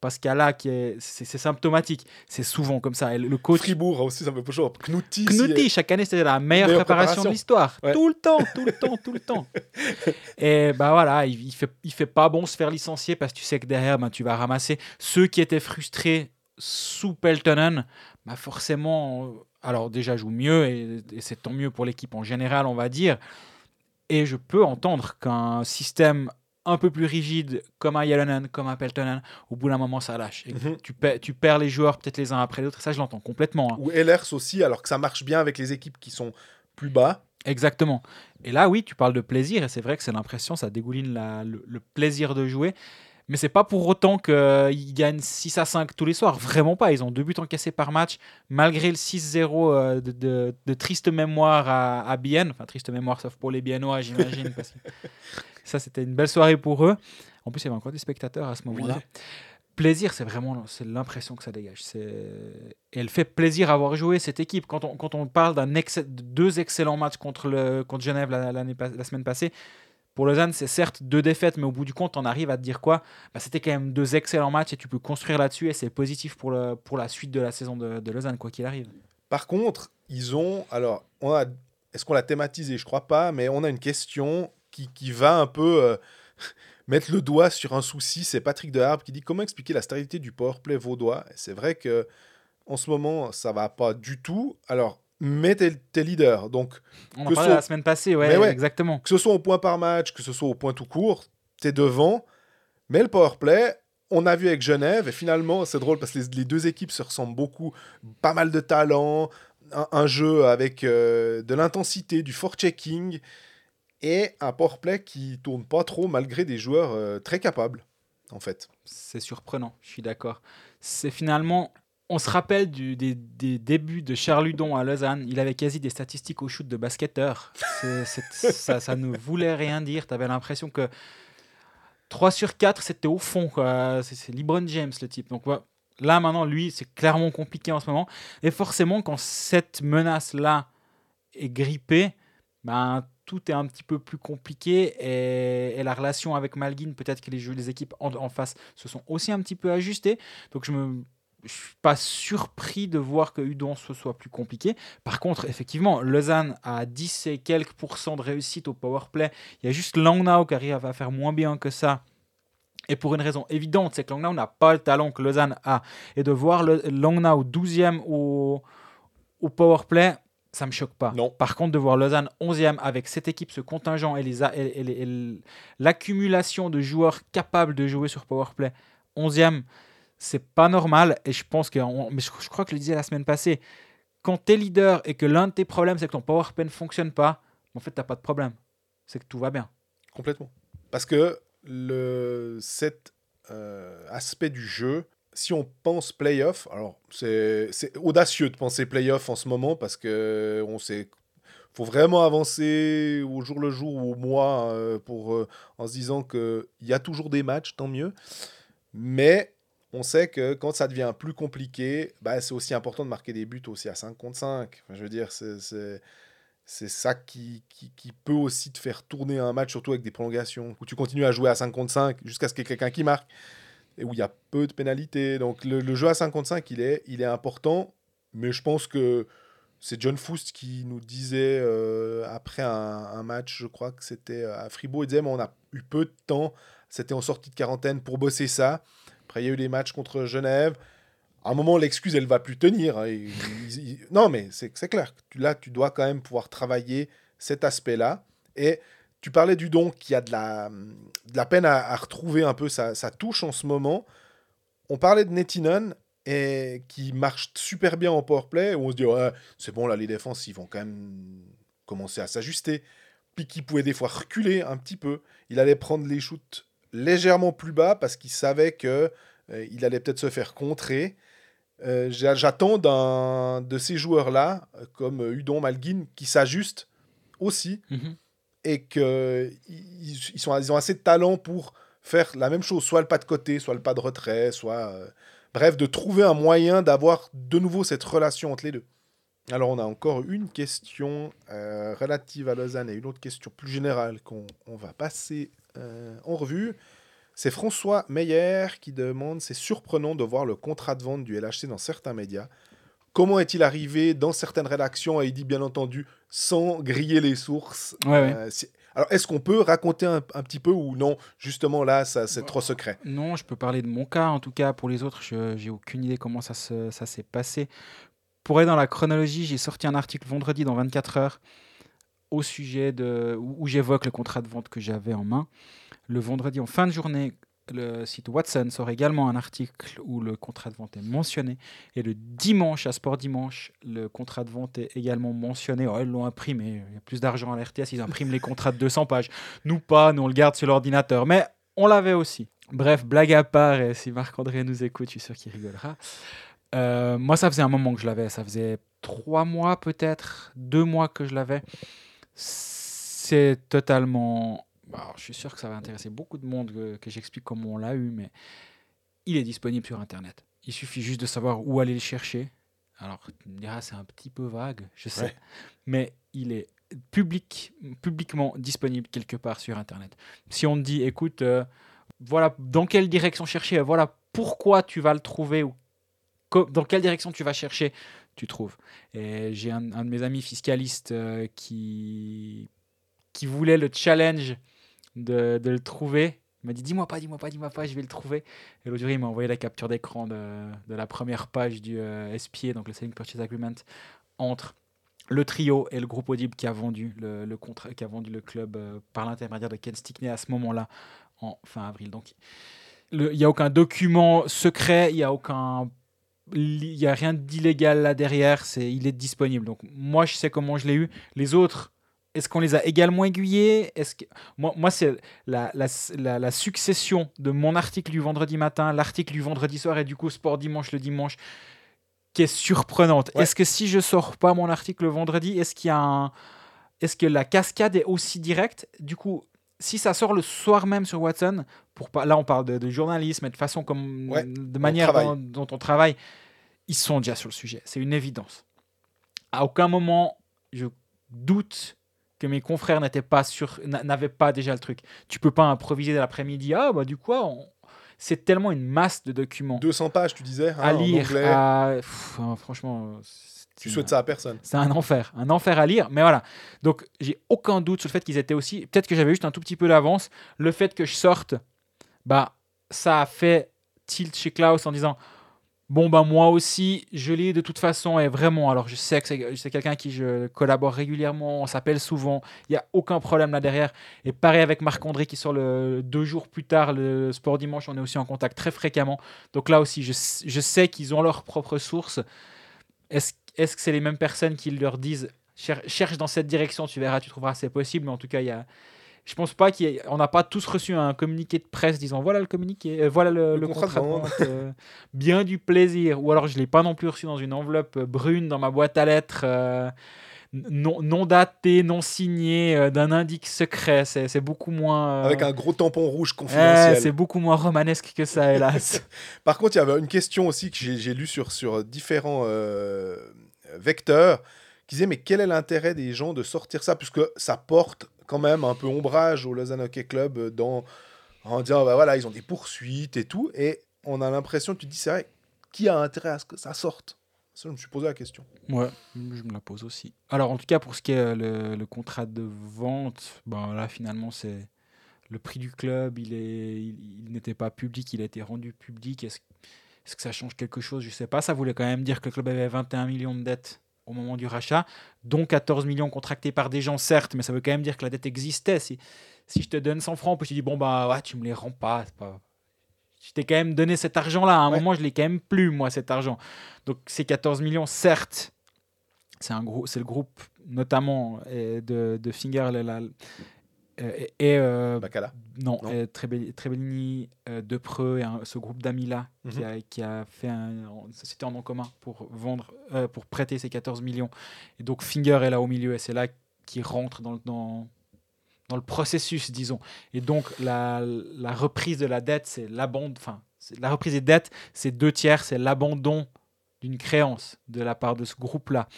Pascala qui est. C'est c'est symptomatique. C'est souvent comme ça. Et le coach. Fribourg aussi, ça me fait chaud. Knutti, Knutti, chaque année, c'était la meilleure, Meilleure préparation, préparation. de l'histoire. Ouais. Tout le temps, tout le temps, tout le temps. [LAUGHS] Et bah voilà, il, il fait, il fait pas bon se faire licencier parce que tu sais que derrière, ben, tu vas ramasser ceux qui étaient frustrés sous Peltonen. Bah forcément, euh, alors déjà joue mieux et, et c'est tant mieux pour l'équipe en général, on va dire. Et je peux entendre qu'un système un peu plus rigide comme un Yalonen, comme un Peltonen, au bout d'un moment, ça lâche. Et Mhm. tu, perds, tu perds les joueurs peut-être les uns après les autres. Ça, je l'entends complètement. hein. Ou Ehlers aussi, alors que ça marche bien avec les équipes qui sont plus bas. Exactement. Et là, oui, tu parles de plaisir, et c'est vrai que c'est l'impression, ça dégouline la- le, le plaisir de jouer. Mais c'est pas pour autant qu'ils gagnent 6 à 5 tous les soirs. Vraiment pas. Ils ont deux buts encaissés par match, malgré le 6-0 euh, de, de- de triste mémoire à, à Bienne. Enfin, triste mémoire, sauf pour les Biennois, j'imagine. parce que [LAUGHS] ça, c'était une belle soirée pour eux. En plus, il y avait encore des spectateurs à ce moment-là. Plaisir, c'est vraiment c'est l'impression que ça dégage. Et elle fait plaisir à avoir joué cette équipe. Quand on, quand on parle d'un ex- deux excellents matchs contre, le, contre Genève la semaine passée, pour Lausanne, c'est certes deux défaites, mais au bout du compte, on arrive à te dire quoi? Bah, C'était quand même deux excellents matchs et tu peux construire là-dessus et c'est positif pour, le, pour la suite de la saison de, de Lausanne, quoi qu'il arrive. Par contre, ils ont. Alors, on a. Est-ce qu'on l'a thématisé? Je crois pas, mais on a une question qui, qui va un peu euh, [LAUGHS] mettre le doigt sur un souci. C'est Patrick Deharbe qui dit comment expliquer la stérilité du powerplay vaudois? C'est vrai que en ce moment, ça va pas du tout. Alors, mets tes, tes leaders. Donc, On en Que parlait ce- la semaine passée, ouais, Mais ouais. exactement. que ce soit au point par match, que ce soit au point tout court, t'es devant. Mais le powerplay, on a vu avec Genève, et finalement, c'est drôle parce que les, les deux équipes se ressemblent beaucoup. Pas mal de talent, un, un jeu avec euh, de l'intensité, du forechecking, et un powerplay qui tourne pas trop malgré des joueurs euh, très capables, en fait. C'est surprenant, je suis d'accord. C'est finalement, on se rappelle des, débuts de Charles Ludon à Lausanne. Il avait quasi des statistiques au shoot de basketteur. Ça, ne voulait rien dire. Tu avais l'impression que 3 sur 4, c'était au fond. C'est c'est LeBron James, le type. Donc là, maintenant, lui, c'est clairement compliqué en ce moment. Et forcément, quand cette menace-là est grippée, ben, tout est un petit peu plus compliqué et, la relation avec Malguin, peut-être que les équipes en, en face se sont aussi un petit peu ajustées. Donc je me je suis pas surpris de voir que Udon ce soit plus compliqué. Par contre, effectivement, Lausanne a 10 et quelques pourcents de réussite au power play. Il y a juste Langnau qui arrive à faire moins bien que ça Et pour une raison évidente, c'est que Langnau n'a pas le talent que Lausanne a. Et de voir le Langnau 12e au, au powerplay, ça me choque pas. Non. Par contre, de voir Lausanne 11e avec cette équipe, ce contingent et l'accumulation de joueurs capables de jouer sur powerplay 11e, c'est pas normal. Et je pense que, mais je, crois que je le disais la semaine passée, quand tu es leader et que l'un de tes problèmes, c'est que ton powerplay ne fonctionne pas, en fait, tu pas de problème. C'est que tout va bien. Complètement. Parce que le, cet euh, aspect du jeu, si on pense playoff, alors c'est audacieux de penser playoff en ce moment parce que on sait faut vraiment avancer au jour le jour ou au mois euh, pour, euh, en se disant qu'il y a toujours des matchs, tant mieux. Mais on sait que quand ça devient plus compliqué, bah, c'est aussi important de marquer des buts aussi à 5 contre 5. Enfin, je veux dire, c'est- ça qui, peut aussi te faire tourner un match, surtout avec des prolongations, où tu continues à jouer à 5 contre 5 jusqu'à ce qu'il y ait quelqu'un qui marque, et où il y a peu de pénalités. Donc le, jeu à 5 contre 5, il est, il est important, mais je pense que c'est John Foust qui nous disait euh, après un, un match, je crois que c'était à Fribourg, il disait, mais on a eu peu de temps, c'était en sortie de quarantaine pour bosser ça. Après, il y a eu les matchs contre Genève. À un moment, l'excuse, elle va plus tenir. hein. Non, mais c'est clair. Là, tu dois quand même pouvoir travailler cet aspect-là. Et tu parlais du don qui a de la, peine à, retrouver un peu sa, touche en ce moment. On parlait de Netinen et qui marche super bien en powerplay où on se dit c'est bon là les défenses ils vont quand même commencer à s'ajuster puis qui pouvait des fois reculer un petit peu il allait prendre les shoots légèrement plus bas parce qu'il savait que euh, il allait peut-être se faire contrer. Euh, j'a- j'attends d'un de ces joueurs là comme euh, Udon Malguin qui s'ajustent aussi. Et que ils, ils ont assez de talent pour faire la même chose, soit le pas de côté, soit le pas de retrait, soit euh, bref, de trouver un moyen d'avoir de nouveau cette relation entre les deux. Alors on a encore une question euh, relative à Lausanne et une autre question plus générale qu'on on va passer euh, en revue. C'est François Meyer qui demande C'est surprenant de voir le contrat de vente du LHC dans certains médias. Comment est-il arrivé dans certaines rédactions Et il dit bien entendu sans griller les sources. Ouais, ouais. Euh, alors est-ce qu'on peut raconter un, un petit peu ou non Justement là, ça c'est trop secret? Non, je peux parler de mon cas. En tout cas, pour les autres, je j'ai aucune idée comment ça se- ça s'est passé. Pour aller dans la chronologie, j'ai sorti un article vendredi dans 24 heures au sujet de où, j'évoque le contrat de vente que j'avais en main. Le vendredi en fin de journée, le site Watson sort également un article où le contrat de vente est mentionné. Et le dimanche, à Sport Dimanche, le contrat de vente est également mentionné. Oh, ils l'ont imprimé. Il y a plus d'argent à l'RTS, ils impriment les contrats de 200 pages. Nous pas, nous on le garde sur l'ordinateur. Mais on l'avait aussi. Bref, blague à part, et si Marc-André nous écoute, je suis sûr qu'il rigolera. Euh, moi, ça faisait un moment que je l'avais. Ça faisait trois mois peut-être, deux mois que je l'avais. C'est totalement... bah, alors, je suis sûr que ça va intéresser beaucoup de monde que, que j'explique comment on l'a eu, mais il est disponible sur Internet. Il suffit juste de savoir où aller le chercher. Alors, tu me diras, c'est un petit peu vague, je sais. Ouais. Mais il est public, publiquement disponible quelque part sur Internet. Si on te dit, écoute, euh, voilà dans quelle direction chercher, voilà pourquoi tu vas le trouver ou dans quelle direction tu vas chercher, tu trouves. Et j'ai un, de mes amis fiscalistes euh, qui, qui voulait le challenge de, de le trouver. Il m'a dit dis-moi pas, dis-moi pas, dis-moi pas, je vais le trouver. Et l'autre jour, il m'a envoyé la capture d'écran de, de la première page du euh, SPA, donc le Selling Purchase Agreement, entre le trio et le groupe Audible qui a vendu le, qui a vendu le club euh, par l'intermédiaire de Ken Stickney à ce moment-là, en fin avril. Donc, il n'y a aucun document secret, il n'y a aucun il n'y a rien d'illégal là derrière, c'est, il est disponible. Donc moi, je sais comment je l'ai eu. Les autres, est-ce qu'on les a également aiguillés? Est-ce que... Moi, moi c'est la, la, la- la succession de mon article du vendredi matin, l'article du vendredi soir et du coup Sport Dimanche le dimanche qui est surprenante. Ouais. Est-ce que si je sors pas mon article le vendredi, est-ce qu'il y a un... Est-ce que la cascade est aussi directe? Du coup, si ça sort le soir même sur Watson, pour pas, là on parle de, de journalisme et de façon comme Ouais, de manière dont, dont on travaille, ils sont déjà sur le sujet. C'est une évidence. À aucun moment je doute que mes confrères n'étaient pas sur, n'a- n'avaient pas déjà le truc. Tu peux pas improviser de l'après-midi. Ah bah du coup, on- c'est tellement une masse de documents 200 pages, tu disais, hein, à en lire. anglais. à- Pff, hein, franchement, c'est- Tu souhaites ça à personne. c'est un enfer, un enfer à lire. Mais voilà. Donc, j'ai aucun doute sur le fait qu'ils étaient aussi. Peut-être que j'avais juste un tout petit peu d'avance. Le fait que je sorte, bah, ça a fait tilt chez Klaus en disant Bon, ben moi aussi, je l'ai de toute façon, et vraiment, alors je sais que c'est quelqu'un qui je collabore régulièrement, on s'appelle souvent, il n'y a aucun problème là derrière. Et pareil avec Marc-André qui sort le, deux jours plus tard, le Sport Dimanche, on est aussi en contact très fréquemment. Donc là aussi, je, je sais qu'ils ont leurs propres sources. Est-ce est-ce que c'est les mêmes personnes qui leur disent Cher- cherche dans cette direction, tu verras, tu trouveras, c'est possible, mais en tout cas, il y a. Je pense pas qu'on n'a pas tous reçu un communiqué de presse disant voilà le communiqué, euh, voilà le, Le le contrat de euh, bien du plaisir. Ou alors je l'ai pas non plus reçu dans une enveloppe euh, brune dans ma boîte à lettres, euh, non, non datée, non signée, d'un indice secret. C'est beaucoup moins. Avec un gros tampon rouge eh, confidentiel. c'est beaucoup moins romanesque que ça, hélas. [LAUGHS] Par contre, il y avait une question aussi que j'ai j'ai lue sur, sur différents vecteurs qui disaient mais quel est l'intérêt des gens de sortir ça puisque ça porte quand même un peu ombrage au Lausanne Hockey Club dans, en disant bah voilà ils ont des poursuites et tout et on a l'impression tu te dis c'est vrai qui a intérêt à ce que ça sorte? Ça je me suis posé la question Ouais, je me la pose aussi. Alors, en tout cas, pour ce qui est le, contrat de vente, ben là, finalement, c'est le prix du club. Il, est, il n'était pas public, il a été rendu public. Est-ce est-ce que ça change quelque chose? Je sais pas. Ça voulait quand même dire que le club avait 21 millions de dettes au moment du rachat, dont 14 millions contractés par des gens, certes, mais ça veut quand même dire que la dette existait. Si, si je te donne 100 francs, puis tu dis, bon, bah, ouais, tu me les rends pas. Je t'ai quand même donné cet argent-là. À un Ouais. moment, je l'ai quand même plus, moi, cet argent. Donc, ces 14 millions, certes, c'est un gros, c'est le groupe notamment de, de Finger la- la- et, et, euh, Bacala non, non. et Trebell- Trebellini, euh, Depreux et un- ce groupe d'amis là qui, Mhm. a, qui a fait un- une société en nom commun pour vendre, euh, pour prêter ces 14 millions. Et donc Finger est là au milieu et c'est là qui rentre dans, le- dans, dans le processus, disons. Et donc la, la reprise de la dette, c'est l'abandon, enfin, la reprise des dettes, c'est deux tiers, c'est l'abandon d'une créance de la part de ce groupe-là.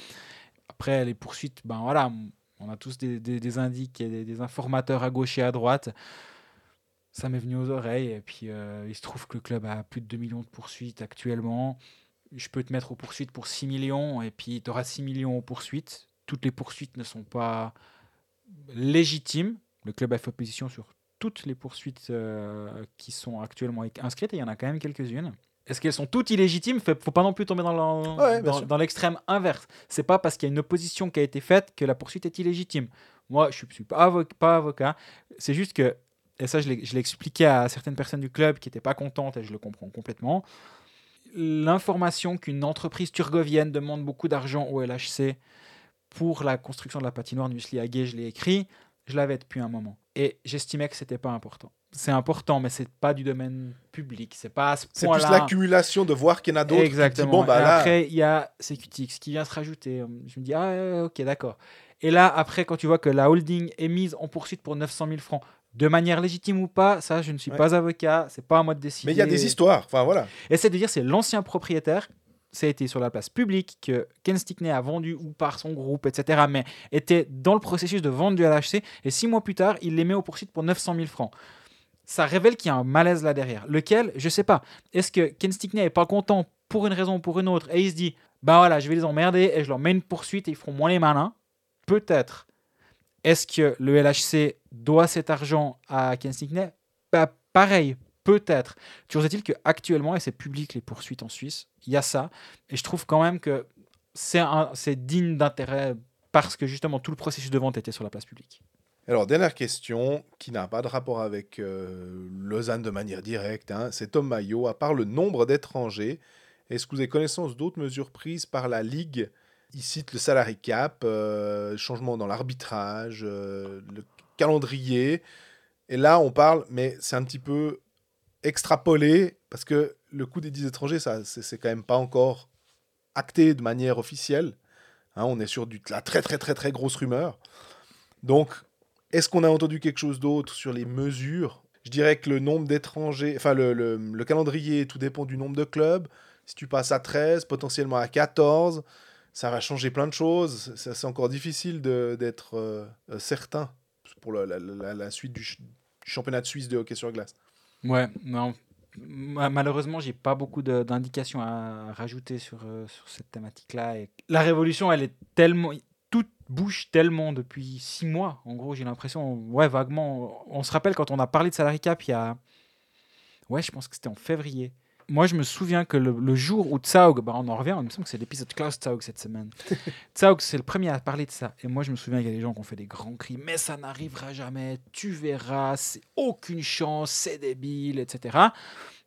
Après, les poursuites, ben voilà, on a tous des, des, indices et des, des informateurs à gauche et à droite. Ça m'est venu aux oreilles. Et puis, euh, il se trouve que le club a plus de 2 millions de poursuites actuellement. Je peux te mettre aux poursuites pour 6 millions. Et puis, tu auras 6 millions aux poursuites. Toutes les poursuites ne sont pas légitimes. Le club a fait opposition sur toutes les poursuites euh, qui sont actuellement inscrites. Et il y en a quand même quelques-unes. Est-ce qu'elles sont toutes illégitimes? Fait- Faut pas non plus tomber dans l'extrême inverse. C'est pas parce qu'il y a une opposition qui a été faite que la poursuite est illégitime. Moi, je ne suis pas, avo- pas avocat. C'est juste que, et ça, je l'ai expliqué à certaines personnes du club qui n'étaient pas contentes, et je le comprends complètement. L'information qu'une entreprise turgovienne demande beaucoup d'argent au LHC pour la construction de la patinoire Nusli Haguet, je l'ai écrit, je l'avais depuis un moment. Et j'estimais que c'était pas important. C'est important, mais c'est pas du domaine public. C'est pas à ce c'est plus point-là. l'accumulation de voir qu'il y en a d'autres qui Exactement. bon bah Et là Après, il y a CQTX qui vient se rajouter. Je me dis, ah, ok, d'accord. Et là, après, quand tu vois que la holding est mise en poursuite pour 900 000 francs, de manière légitime ou pas, ça, je ne suis Ouais. pas avocat, c'est pas à moi de décider. mais il y a des histoires enfin voilà Et c'est de dire, c'est l'ancien propriétaire, ça a été sur la place publique que Ken Stickney a vendu ou par son groupe, etc., mais était dans le processus de vente du LHC, et six mois plus tard, il les met aux poursuites pour 900 000 francs. Ça révèle qu'il y a un malaise là derrière. Lequel, je sais pas. Est-ce que Ken Stickney est pas content pour une raison ou pour une autre, et il se dit, bah voilà, je vais les emmerder, et je leur mets une poursuite, et ils feront moins les malins? Peut-être. Est-ce que le LHC doit cet argent à Ken Stickney? Bah, pareil, peut-être. Toujours est-il qu'actuellement, et c'est public les poursuites en Suisse, il y a ça. Et je trouve quand même que c'est digne d'intérêt parce que justement tout le processus de vente était sur la place publique. Alors, dernière question, qui n'a pas de rapport avec euh, Lausanne de manière directe, hein, c'est Tom Maillot. À part le nombre d'étrangers, est-ce que vous avez connaissance d'autres mesures prises par la Ligue? Il cite le salary cap, euh, changement dans l'arbitrage, euh, le calendrier. Et là, on parle, mais c'est un petit peu extrapolé, parce que le coût des 10 étrangers, ça, c'est quand même pas encore acté de manière officielle. Hein, on est sur du, la très très très très grosse rumeur. Donc, est-ce qu'on a entendu quelque chose d'autre sur les mesures? Je dirais que le nombre d'étrangers, enfin le, le- le calendrier, tout dépend du nombre de clubs. Si tu passes à 13, potentiellement à 14, ça va changer plein de choses. Ça, C'est encore difficile d'être euh, euh, certain pour la, la- suite du, ch- du championnat de Suisse de hockey sur glace. Ouais, non. Ma- Malheureusement, j'ai pas beaucoup d'indications à rajouter sur, euh, sur cette thématique-là. La révolution, elle est tellement. Bouge tellement depuis six mois. En gros, j'ai l'impression, ouais, vaguement. On se rappelle quand on a parlé de salary cap il y a. Ouais, je pense que c'était en février. Moi, je me souviens que le, le jour où Tsaug, bah, on en revient, il me semble que c'est l'épisode Klaus Tsaug cette semaine. [LAUGHS] Tsaug, c'est le premier à parler de ça. Et moi, je me souviens qu'il y a des gens qui ont fait des grands cris, mais ça n'arrivera jamais, tu verras, c'est aucune chance, c'est débile, etc.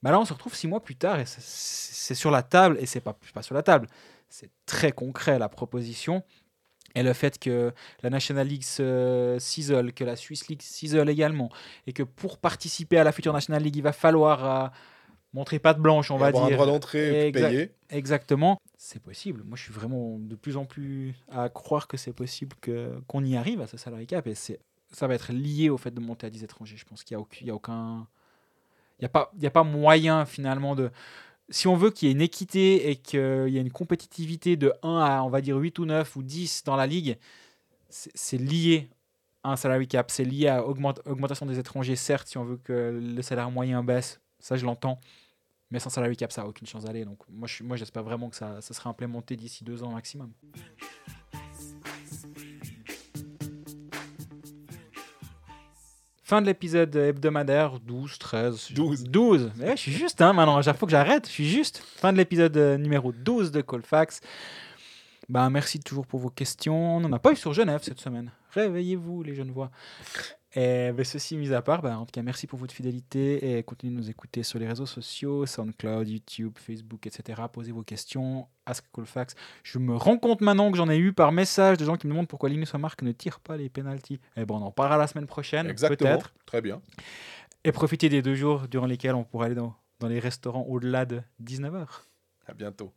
Bah là, on se retrouve six mois plus tard et c'est- c'est sur la table, et c'est pas, pas sur la table, c'est très concret la proposition. Et le fait que la National League s'isole, que la Swiss League s'isole également, et que pour participer à la future National League, il va falloir euh, montrer patte blanche, on Et va avoir dire. un droit d'entrée Exact. payé. Exactement. C'est possible. Moi, je suis vraiment de plus en plus à croire que c'est possible qu'on y arrive à ce salary cap. Et ça va être lié au fait de monter à 10 étrangers. Je pense qu'il n'y a, aucun- il n'y a, pas- a pas moyen finalement de. Si on veut qu'il y ait une équité et qu'il y ait une compétitivité de 1 à, on va dire, 8 ou 9 ou 10 dans la ligue, c'est, lié à un salary cap. C'est lié à augmente- augmentation des étrangers, certes, si on veut que le salaire moyen baisse. Ça, je l'entends. Mais sans salary cap, ça n'a aucune chance d'aller. Donc, moi, j'espère vraiment que ça, ça sera implémenté d'ici deux ans maximum. Fin de l'épisode hebdomadaire 12, 13. 12. 12. Mais ouais, je suis juste, hein, maintenant. Il faut que j'arrête. Je suis juste. Fin de l'épisode euh, numéro 12 de Colfax. Ben, merci toujours pour vos questions. On n'en a pas eu sur Genève cette semaine. Réveillez-vous, les jeunes voix. Et ben, ceci mis à part, ben, en tout cas, merci pour votre fidélité et continuez de nous écouter sur les réseaux sociaux, SoundCloud, YouTube, Facebook, etc. Posez vos questions, Ask Colfax. Je me rends compte maintenant que j'en ai eu par message de gens qui me demandent pourquoi Linus Mark ne tire pas les penalties. Et bon, on en parlera la semaine prochaine, Exactement. peut-être. Très bien. Et profitez des deux jours durant lesquels on pourra aller dans, dans les restaurants au-delà de 19h. À bientôt.